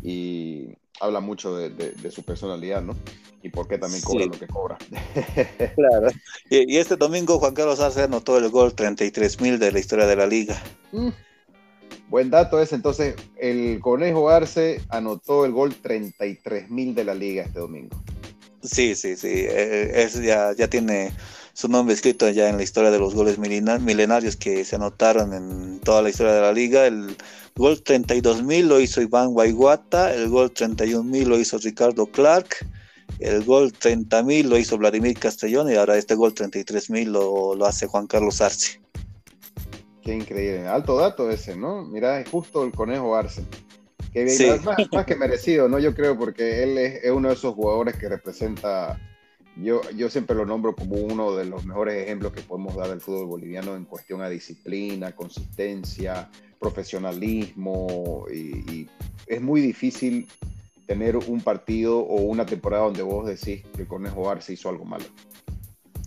y habla mucho de su personalidad, ¿no? Y por qué también cobra lo que cobra. claro. Y, este domingo Juan Carlos Arce anotó el gol 33 mil de la historia de la liga. Mm. Buen dato es entonces, el Conejo Arce anotó el gol 33 mil de la liga este domingo. Sí, sí, sí, eh, es, ya, ya tiene su nombre escrito ya en la historia de los goles milenarios que se anotaron en toda la historia de la liga. El gol 32 mil lo hizo Iván Guayguata, el gol 31 mil lo hizo Ricardo Clark, el gol 30.000 lo hizo Vladimir Castellón y ahora este gol 33.000 lo, lo hace Juan Carlos Arce. Qué increíble, alto dato ese, ¿no? Mira, justo el conejo Arce. Que más, que merecido, ¿no? Yo creo, porque él es, uno de esos jugadores que representa, yo, yo siempre lo nombro como uno de los mejores ejemplos que podemos dar del fútbol boliviano en cuestión a disciplina, consistencia, profesionalismo, y es muy difícil tener un partido o una temporada donde vos decís que Conejo Arce hizo algo malo.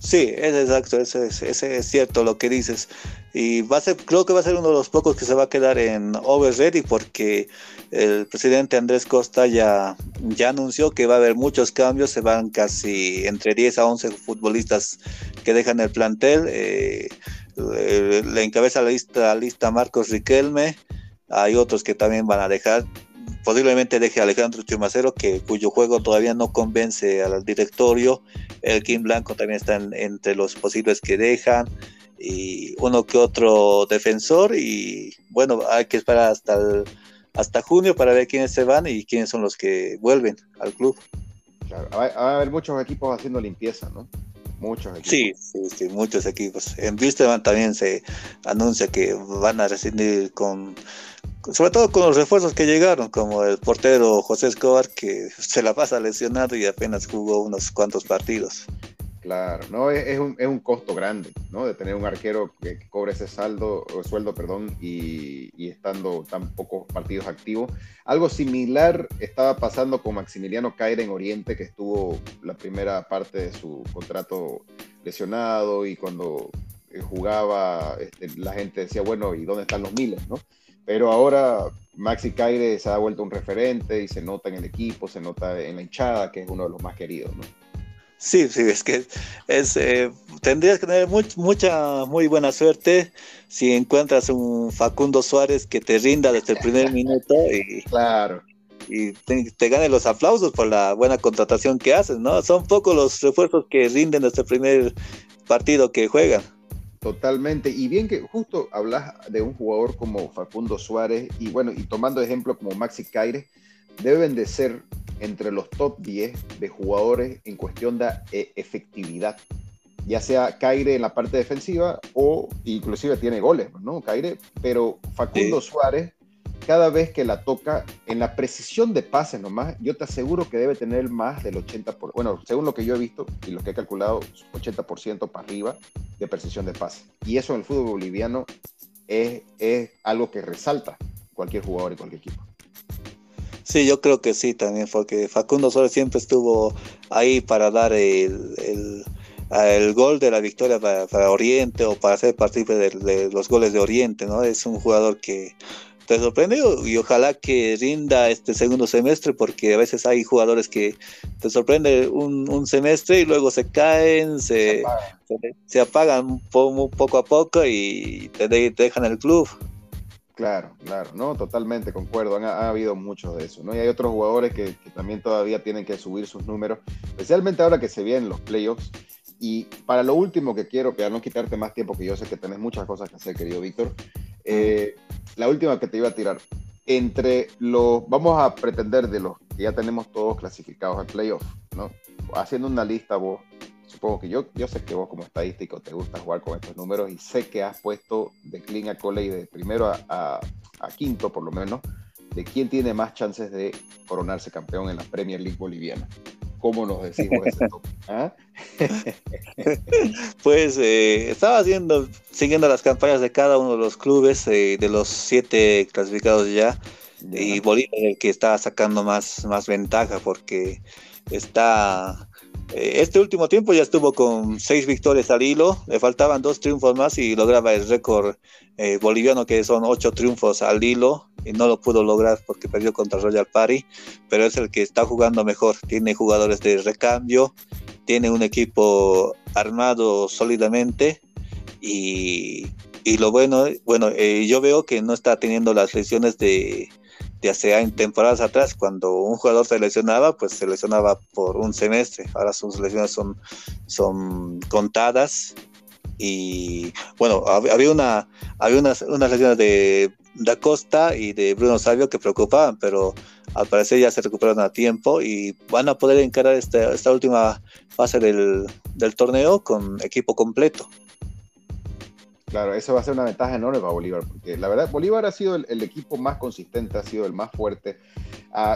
Sí, es exacto, ese, es cierto lo que dices. Y va a ser, creo que va a ser uno de los pocos que se va a quedar en Over Ready porque el presidente Andrés Costa ya, ya anunció que va a haber muchos cambios, se van casi entre 10 a 11 futbolistas que dejan el plantel. Eh, le, encabeza la lista, la lista Marcos Riquelme, hay otros que también van a dejar posiblemente deje a Alejandro Chumacero, que, cuyo juego todavía no convence al directorio. El Kim Blanco también está entre los posibles que dejan. Y uno que otro defensor. Y bueno, hay que esperar hasta, hasta junio para ver quiénes se van y quiénes son los que vuelven al club. Claro, va a haber muchos equipos haciendo limpieza, ¿no? Muchos equipos. Sí, sí, sí, muchos equipos. En Wisterman también se anuncia que van a rescindir con sobre todo con los refuerzos que llegaron, como el portero José Escobar, que se la pasa lesionado y apenas jugó unos cuantos partidos. Claro, no, es, un, es, un, costo grande, ¿no? De tener un arquero que, cobre ese saldo, o sueldo, perdón, y, y, estando tan pocos partidos activos. Algo similar estaba pasando con Maximiliano Caire en Oriente, que estuvo la primera parte de su contrato lesionado y cuando eh, jugaba, este, la gente decía, bueno, ¿y dónde están los miles, no? Pero ahora Maxi Caire se ha vuelto un referente y se nota en el equipo, se nota en la hinchada, que es uno de los más queridos, ¿no? Sí, sí, es que es, eh, tendrías que tener mucha, muy buena suerte si encuentras un Facundo Suárez que te rinda desde el primer minuto y, claro. y te, gane los aplausos por la buena contratación que haces, ¿no? Son pocos los refuerzos que rinden desde el primer partido que juegan. Totalmente. Y bien que justo hablas de un jugador como Facundo Suárez y bueno, y tomando ejemplo como Maxi Caire, deben de ser entre los top 10 de jugadores en cuestión de eh, efectividad. Ya sea Caire en la parte defensiva o inclusive tiene goles, ¿no? Caire, pero Facundo Suárez, cada vez que la toca, en la precisión de pases nomás, yo te aseguro que debe tener más del 80%, bueno, según lo que yo he visto y lo que he calculado, 80% para arriba de precisión de pase. Y eso en el fútbol boliviano es, es algo que resalta cualquier jugador y cualquier equipo. Sí, yo creo que sí también, porque Facundo Suárez siempre estuvo ahí para dar el, el, gol de la victoria para, Oriente o para ser partícipe de, los goles de Oriente, ¿no? Es un jugador que te sorprende y ojalá que rinda este segundo semestre, porque a veces hay jugadores que te sorprende un, semestre y luego se caen, se, se, apagan poco a poco y te dejan el club. Claro, claro, no, totalmente concuerdo. Han, ha habido muchos de eso, ¿no? Y hay otros jugadores que, también todavía tienen que subir sus números, especialmente ahora que se vienen los playoffs. Y para lo último que quiero, para no quitarte más tiempo, que yo sé que tenés muchas cosas que hacer, querido Víctor, eh, la última que te iba a tirar. Entre los, vamos a pretender de los que ya tenemos todos clasificados al playoff, ¿no? Haciendo una lista vos, supongo que yo, yo sé que vos como estadístico te gusta jugar con estos números y sé que has puesto de clean a Coley de primero a, quinto por lo menos, de quién tiene más chances de coronarse campeón en la Premier League boliviana. ¿Cómo nos decimos? ¿Ah? pues eh, estaba haciendo, siguiendo las campañas de cada uno de los clubes, eh, de los siete clasificados ya, y Bolivia es el que está sacando más, más ventaja porque está eh, este último tiempo ya estuvo con seis victorias al hilo, le faltaban dos triunfos más y lograba el récord eh, boliviano que son ocho triunfos al hilo y no lo pudo lograr porque perdió contra Royal Party, pero es el que está jugando mejor, tiene jugadores de recambio, tiene un equipo armado sólidamente y, lo bueno, bueno eh, yo veo que no está teniendo las lesiones de ya sea en temporadas atrás, cuando un jugador se lesionaba, pues se lesionaba por un semestre. Ahora sus lesiones son, son contadas. Y bueno, había una había unas, unas lesiones de Da Costa y de Bruno Sabio que preocupaban, pero al parecer ya se recuperaron a tiempo y van a poder encarar esta, esta última fase del, del torneo con equipo completo. Claro, eso va a ser una ventaja enorme para Bolívar, porque la verdad, Bolívar ha sido el, equipo más consistente, ha sido el más fuerte.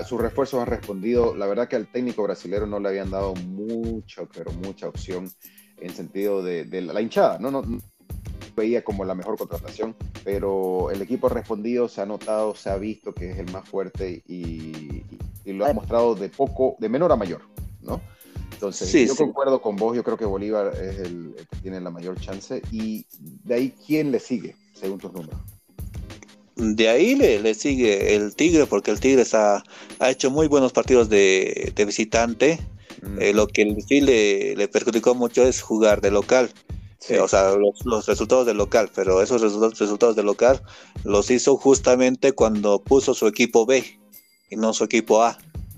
Sus refuerzos han respondido. La verdad que al técnico brasileño no le habían dado mucha, pero mucha opción en sentido de, la, hinchada. No, no, veía como la mejor contratación, pero el equipo ha respondido, se ha notado, se ha visto que es el más fuerte y, y lo ha mostrado de poco, de menor a mayor, ¿no? Entonces, yo concuerdo con vos, yo creo que Bolívar es el, que tiene la mayor chance. Y de ahí, ¿quién le sigue, según tus números? De ahí le, sigue el Tigre, porque el Tigre ha, ha hecho muy buenos partidos de, visitante. Mm. Eh, lo que sí le, le, perjudicó mucho es jugar de local. O sea, los, resultados del local, pero esos resultados, del local los hizo justamente cuando puso su equipo B y no su equipo A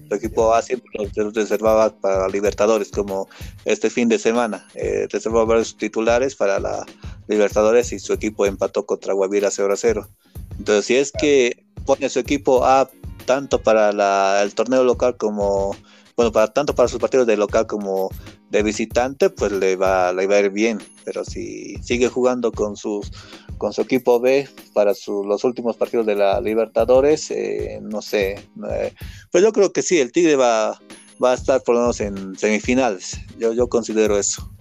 su equipo A siempre los reservaba para Libertadores, como este fin de semana. Eh, reservaba varios titulares para la Libertadores y su equipo empató contra Guavira 0 a 0. Entonces, si es que pone su equipo A tanto para el torneo local como, bueno, para tanto para sus partidos de local como de visitante, pues le va, le va a ir bien. Pero si sigue jugando con sus con su equipo B para los últimos partidos de la Libertadores, eh, no sé, eh, pues yo creo que sí, el Tigre va, va a estar por lo menos en semifinales, yo, yo considero eso.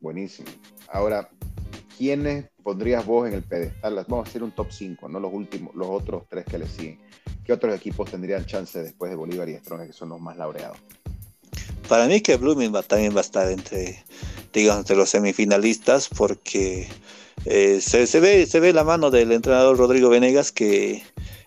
Buenísimo. Ahora, ¿quiénes pondrías vos en el pedestal? Vamos a hacer un top 5, no los últimos, los otros tres que le siguen. ¿Qué otros equipos tendrían chance después de Bolívar y Strong, que son los más laureados? Para mí que Blooming también va a estar entre, digamos, entre los semifinalistas, porque eh, se, ve, se ve la mano del entrenador Rodrigo Venegas que,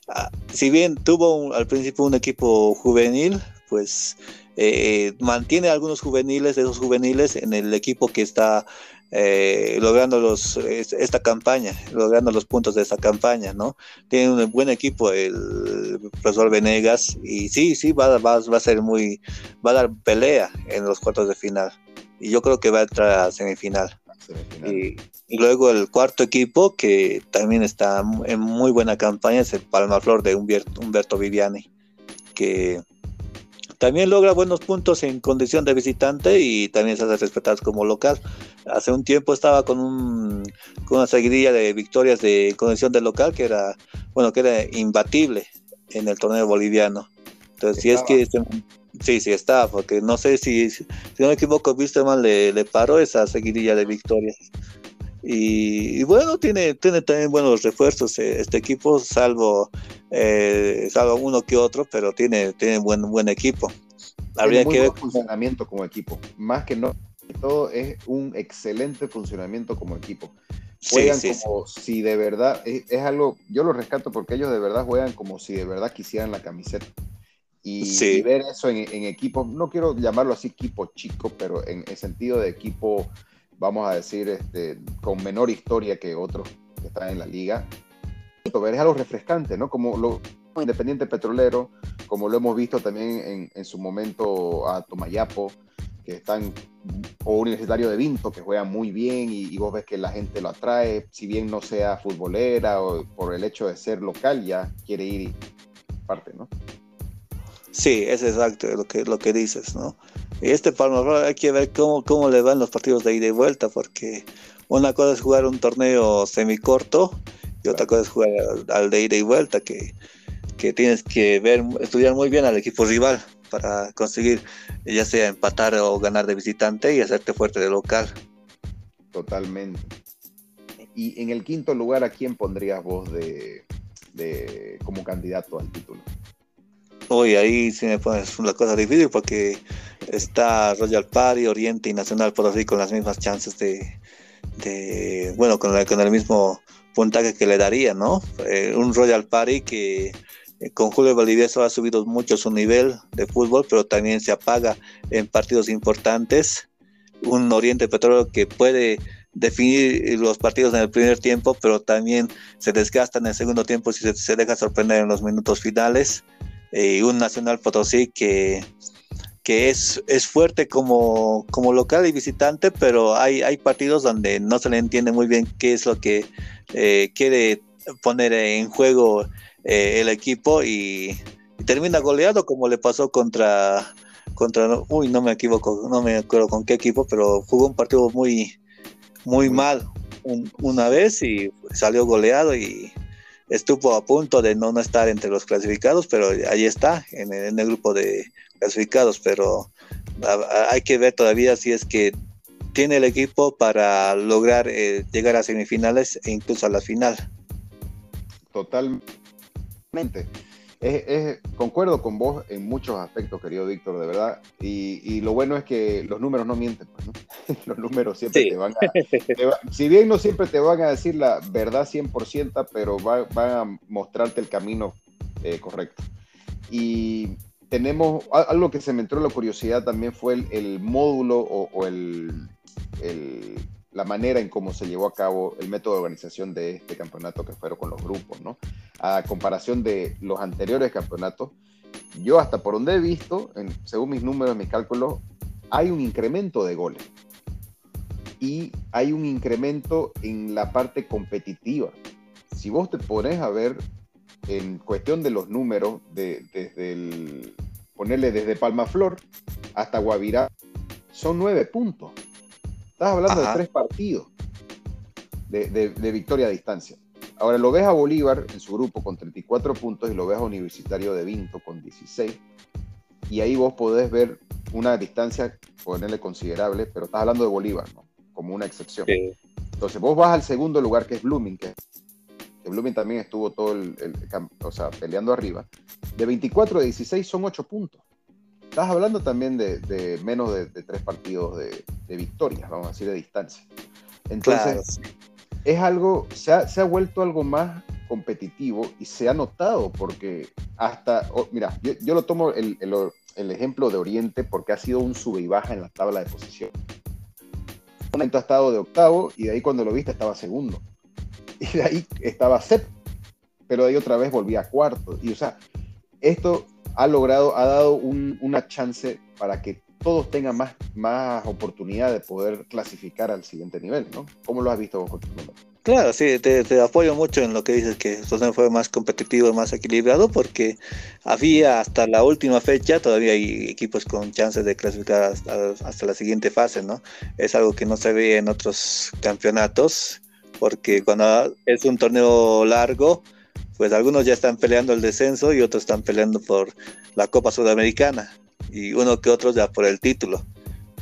ah, si bien tuvo al principio un equipo juvenil, pues eh, mantiene algunos juveniles, esos juveniles, en el equipo que está eh, logrando los, esta campaña, logrando los puntos de esta campaña, ¿no? Tiene un buen equipo el profesor Venegas y sí, sí, va, va, va a ser muy, va a dar pelea en los cuartos de final y yo creo que va a entrar a semifinal. Y, luego el cuarto equipo, que también está en muy buena campaña, es el Palmaflor de Humberto, Humberto Viviani, que también logra buenos puntos en condición de visitante y también se hace respetar como local. Hace un tiempo estaba con, un, con una seguidilla de victorias de condición de local que era, bueno, que era imbatible en el torneo boliviano. Entonces, si es que Sí, sí está, porque no sé si, si no me equivoco, Wisterman le, le paró esa seguidilla de victorias. Y, bueno, tiene, tiene también buenos refuerzos eh, este equipo, salvo, eh, salvo uno que otro, pero tiene, tiene buen, buen equipo. Habría que ver. funcionamiento como equipo, más que no, todo es un excelente funcionamiento como equipo. Juegan como si de verdad, es, es algo, yo lo rescato porque ellos de verdad juegan como si de verdad quisieran la camiseta. Y, ver eso en, en, equipos, no quiero llamarlo así equipo chico, pero en el sentido de equipo, vamos a decir, este, con menor historia que otros que están en la liga, ver es algo refrescante, ¿no? Como lo Independiente Petrolero, como lo hemos visto también en, en su momento a Tomayapo, que están, o Universitario de Vinto, que juega muy bien y, y, vos ves que la gente lo atrae, si bien no sea futbolera o por el hecho de ser local, ya quiere ir y parte, ¿no? Sí, es exacto lo que, lo que dices, ¿no? Este Palma hay que ver cómo, cómo le van los partidos de ida y vuelta, porque una cosa es jugar un torneo semicorto y otra cosa es jugar al, de ida y vuelta, que, que tienes que ver, estudiar muy bien al equipo rival para conseguir ya sea empatar o ganar de visitante y hacerte fuerte de local. Totalmente. Y en el quinto lugar, ¿a quién pondrías vos de, de como candidato al título? Hoy ahí sí me pones una cosa difícil porque está Royal Party, Oriente y Nacional por así con las mismas chances de, de bueno, con, el mismo puntaje que le daría, ¿no? Eh, un Royal Party que eh, con Julio Valdivieso ha subido mucho su nivel de fútbol, pero también se apaga en partidos importantes. Un Oriente Petróleo que puede definir los partidos en el primer tiempo, pero también se desgasta en el segundo tiempo si se deja sorprender en los minutos finales y un Nacional Potosí que, que es, es fuerte como, como local y visitante, pero hay, hay partidos donde no se le entiende muy bien qué es lo que eh, quiere poner en juego eh, el equipo y, termina goleado como le pasó contra, contra, uy, no me equivoco, no me acuerdo con qué equipo, pero jugó un partido muy, muy mal una vez y salió goleado y estuvo a punto de no, no estar entre los clasificados, pero ahí está, en, el grupo de clasificados, pero hay que ver todavía si es que tiene el equipo para lograr eh, llegar a semifinales e incluso a la final. Totalmente es, concuerdo con vos en muchos aspectos, querido Víctor, de verdad. Y, lo bueno es que los números no mienten, pues, ¿no? los números siempre te van a... si bien no siempre te van a decir la verdad 100%, pero van a mostrarte el camino eh, correcto. Y tenemos, algo que se me entró la curiosidad también fue el, módulo o, el, el la manera en cómo se llevó a cabo el método de organización de este campeonato que fueron con los grupos, ¿no? A comparación de los anteriores campeonatos, yo hasta por donde he visto, según mis números, mis cálculos, hay un incremento de goles y hay un incremento en la parte competitiva. Si vos te pones a ver en cuestión de los números, de, desde el, ponerle desde Palmaflor hasta Guavirá, son nueve puntos. Estás hablando de tres partidos de, victoria a distancia. Ahora lo ves a Bolívar en su grupo con 34 puntos y lo ves a Universitario de Vinto con 16. Y ahí vos podés ver una distancia, ponerle considerable, pero estás hablando de Bolívar, ¿no? como una excepción. Entonces vos vas al segundo lugar que es Blooming, que, Blooming también estuvo todo el, o sea, peleando arriba. De 24 a 16 son 8 puntos. Estás hablando también de, menos de, tres partidos de, victorias, vamos a decir, de distancia. Entonces, es algo, se ha, se ha, vuelto algo más competitivo y se ha notado porque hasta, mira, yo, lo tomo el, el, ejemplo de Oriente porque ha sido un sube y baja en la tabla de posición. Un momento ha estado de octavo y de ahí cuando lo viste estaba segundo. Y de ahí estaba séptimo, pero de ahí otra vez volvía a cuarto. Y o sea, esto ha logrado, ha dado una chance para que todos tengan más, más oportunidad de poder clasificar al siguiente nivel, ¿no? ¿Cómo lo has visto vos, Claro, sí, te, apoyo mucho en lo que dices, que el fue más competitivo, más equilibrado, porque había hasta la última fecha, todavía hay equipos con chances de clasificar hasta, la siguiente fase, ¿no? Es algo que no se ve en otros campeonatos, porque cuando es un torneo largo, pues algunos ya están peleando el descenso y otros están peleando por la Copa Sudamericana, y uno que otros ya por el título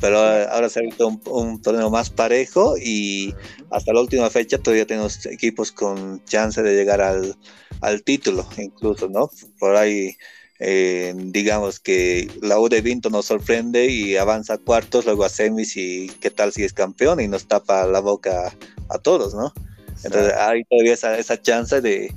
pero ahora se ha visto un, torneo más parejo y hasta la última fecha todavía tenemos equipos con chance de llegar al, título, incluso, ¿no? Por ahí, eh, digamos que la U de Vinto nos sorprende y avanza a cuartos, luego a semis y qué tal si es campeón y nos tapa la boca a todos, ¿no? Entonces hay todavía esa, esa chance de,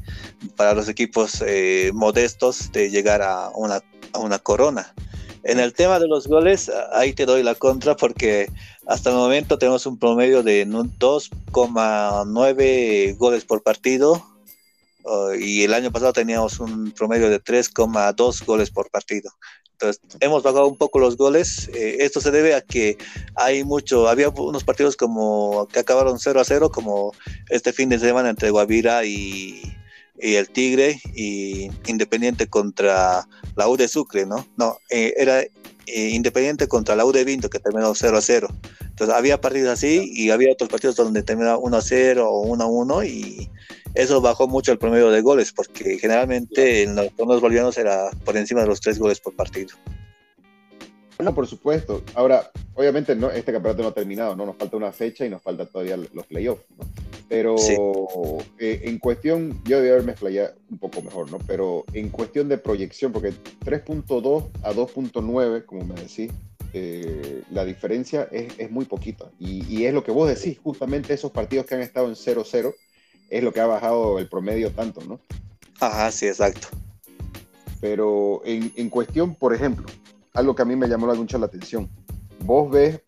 para los equipos eh, modestos de llegar a una, a una corona. En el tema de los goles, ahí te doy la contra porque hasta el momento tenemos un promedio de 2,9 goles por partido uh, y el año pasado teníamos un promedio de 3,2 goles por partido. Entonces, hemos bajado un poco los goles. Eh, esto se debe a que hay mucho, había unos partidos como que acabaron 0 a 0, como este fin de semana entre Guavira y, y el Tigre y Independiente contra la U de Sucre, ¿no? No, eh, era eh, Independiente contra la U de Vinto que terminó 0 a 0. Entonces había partidos así y había otros partidos donde terminaba 1 a 0 o 1 a 1 y eso bajó mucho el promedio de goles porque generalmente en los bolivianos era por encima de los 3 goles por partido. Bueno, por supuesto. Ahora, obviamente no, este campeonato no ha terminado, ¿no? Nos falta una fecha y nos falta todavía los playoffs, ¿no? Pero eh, en cuestión, yo debía haberme explayado un poco mejor, ¿no? Pero en cuestión de proyección, porque 3.2 a 2.9, como me decís, eh, la diferencia es, es muy poquita. Y, y, es lo que vos decís, justamente esos partidos que han estado en 0-0 es lo que ha bajado el promedio tanto, ¿no? Ajá, sí, exacto. Pero en, en cuestión, por ejemplo, algo que a mí me llamó mucho la atención. Vos ves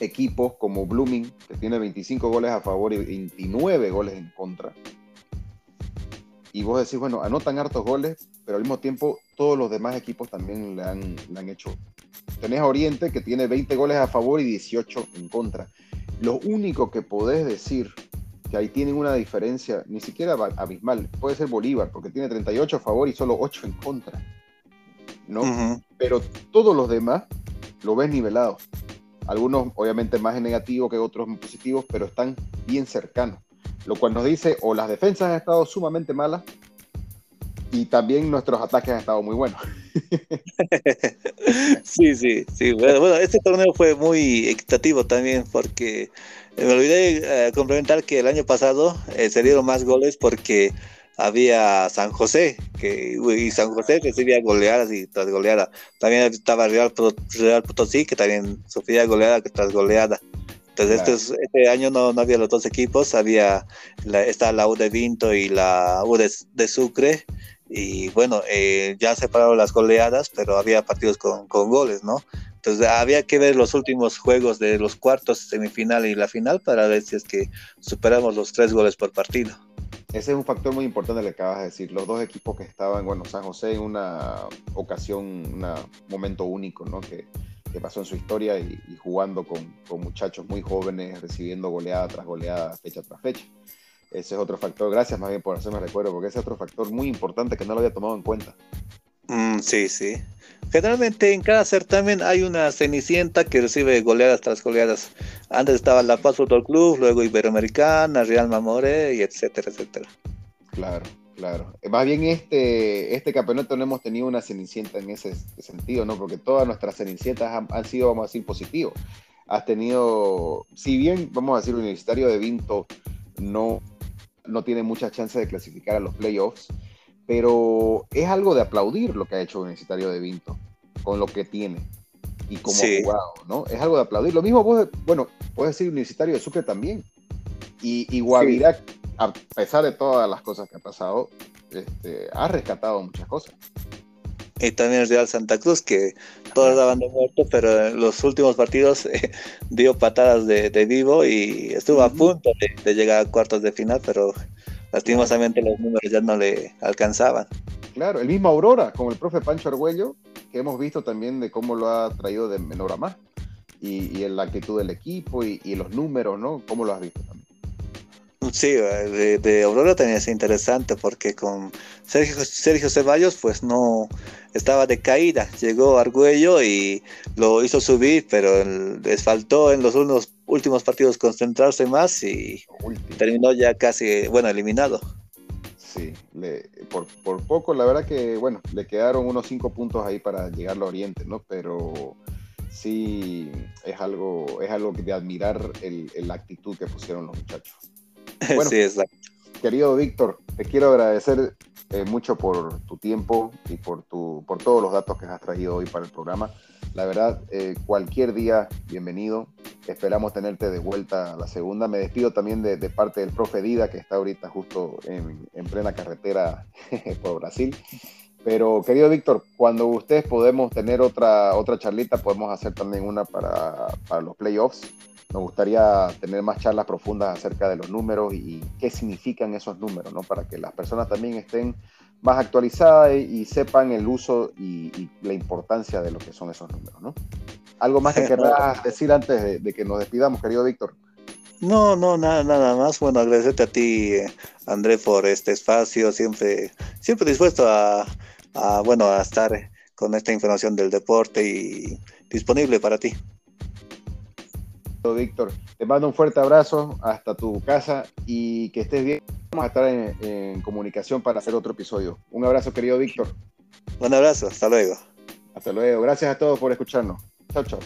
equipos como Blooming, que tiene 25 goles a favor y 29 goles en contra. Y vos decís, bueno, anotan hartos goles, pero al mismo tiempo todos los demás equipos también le han, le han hecho. Tenés a Oriente, que tiene 20 goles a favor y 18 en contra. Lo único que podés decir que ahí tienen una diferencia, ni siquiera abismal, puede ser Bolívar, porque tiene 38 a favor y solo 8 en contra. ¿no? Pero todos los demás lo ves nivelado. Algunos obviamente más en negativo que otros en positivos, pero están bien cercanos. Lo cual nos dice o las defensas han estado sumamente malas y también nuestros ataques han estado muy buenos. sí, sí, sí. Bueno, este torneo fue muy equitativo también porque me olvidé eh, complementar que el año pasado eh, se dieron más goles porque había San José, que, y San José recibía goleadas y tras goleada. También estaba Real, Real Potosí, que también sufría goleada tras goleada. Entonces, este, año no, no, había los dos equipos, había la, está la U de Vinto y la U de, Sucre. Y bueno, eh, ya separaron las goleadas, pero había partidos con, con goles, ¿no? Entonces había que ver los últimos juegos de los cuartos, semifinal y la final para ver si es que superamos los tres goles por partido. Ese es un factor muy importante que acabas de decir. Los dos equipos que estaban, bueno, San José en una ocasión, un momento único, ¿no? Que, que pasó en su historia y, jugando con, con, muchachos muy jóvenes, recibiendo goleada tras goleada, fecha tras fecha. Ese es otro factor. Gracias más bien por hacerme recuerdo, porque ese es otro factor muy importante que no lo había tomado en cuenta. Mm, sí, sí. Generalmente en cada certamen hay una cenicienta que recibe goleadas tras goleadas. Antes estaba La Paz Fútbol Club, luego Iberoamericana, Real Mamore, y etcétera, etcétera. Claro, claro. Más bien este, este campeonato no hemos tenido una cenicienta en ese sentido, ¿no? Porque todas nuestras cenicientas han, sido, vamos a decir, has tenido, si bien vamos a decir, Universitario de Vinto no, no tiene mucha chance de clasificar a los playoffs, pero es algo de aplaudir lo que ha hecho Universitario de Vinto con lo que tiene y como ha jugado, ¿no? Es algo de aplaudir. Lo mismo vos, bueno, puedes decir Universitario de Sucre también. Y, y Guavirá, a pesar de todas las cosas que ha pasado, este, ha rescatado muchas cosas y también el Real Santa Cruz, que todos daban de muerto, pero en los últimos partidos eh, dio patadas de, vivo y estuvo a punto de, llegar a cuartos de final, pero lastimosamente los números ya no le alcanzaban. Claro, el mismo Aurora, con el profe Pancho Argüello, que hemos visto también de cómo lo ha traído de menor a más, y, en la actitud del equipo y, y los números, ¿no? ¿Cómo lo has visto también? Sí, de, de, Aurora también es interesante porque con Sergio, Sergio Ceballos pues no estaba de caída, llegó Argüello y lo hizo subir, pero les faltó en los unos, últimos partidos concentrarse más y terminó ya casi, bueno, eliminado. Sí, por, por, poco, la verdad que, bueno, le quedaron unos cinco puntos ahí para llegar al Oriente, ¿no? Pero sí es algo, es algo de admirar el, la actitud que pusieron los muchachos. sí, exacto. Querido Víctor, te quiero agradecer eh, mucho por tu tiempo y por, tu, por todos los datos que has traído hoy para el programa. La verdad, eh, cualquier día, bienvenido. Esperamos tenerte de vuelta a la segunda. Me despido también de, parte del profe Dida, que está ahorita justo en, plena carretera por Brasil. Pero, querido Víctor, cuando ustedes podemos tener otra, otra charlita, podemos hacer también una para, para los playoffs nos gustaría tener más charlas profundas acerca de los números y qué significan esos números, ¿no? Para que las personas también estén más actualizadas y, sepan el uso y, la importancia de lo que son esos números, ¿no? ¿Algo más que querrás decir antes de, que nos despidamos, querido Víctor? No, no, nada, nada más. Bueno, agradecerte a ti, André, por este espacio, siempre, siempre dispuesto a, a, bueno, a estar con esta información del deporte y disponible para ti. Víctor. Te mando un fuerte abrazo hasta tu casa y que estés bien. Vamos a estar en, comunicación para hacer otro episodio. Un abrazo, querido Víctor. Un abrazo, hasta luego. Hasta luego. Gracias a todos por escucharnos. Chao, chao.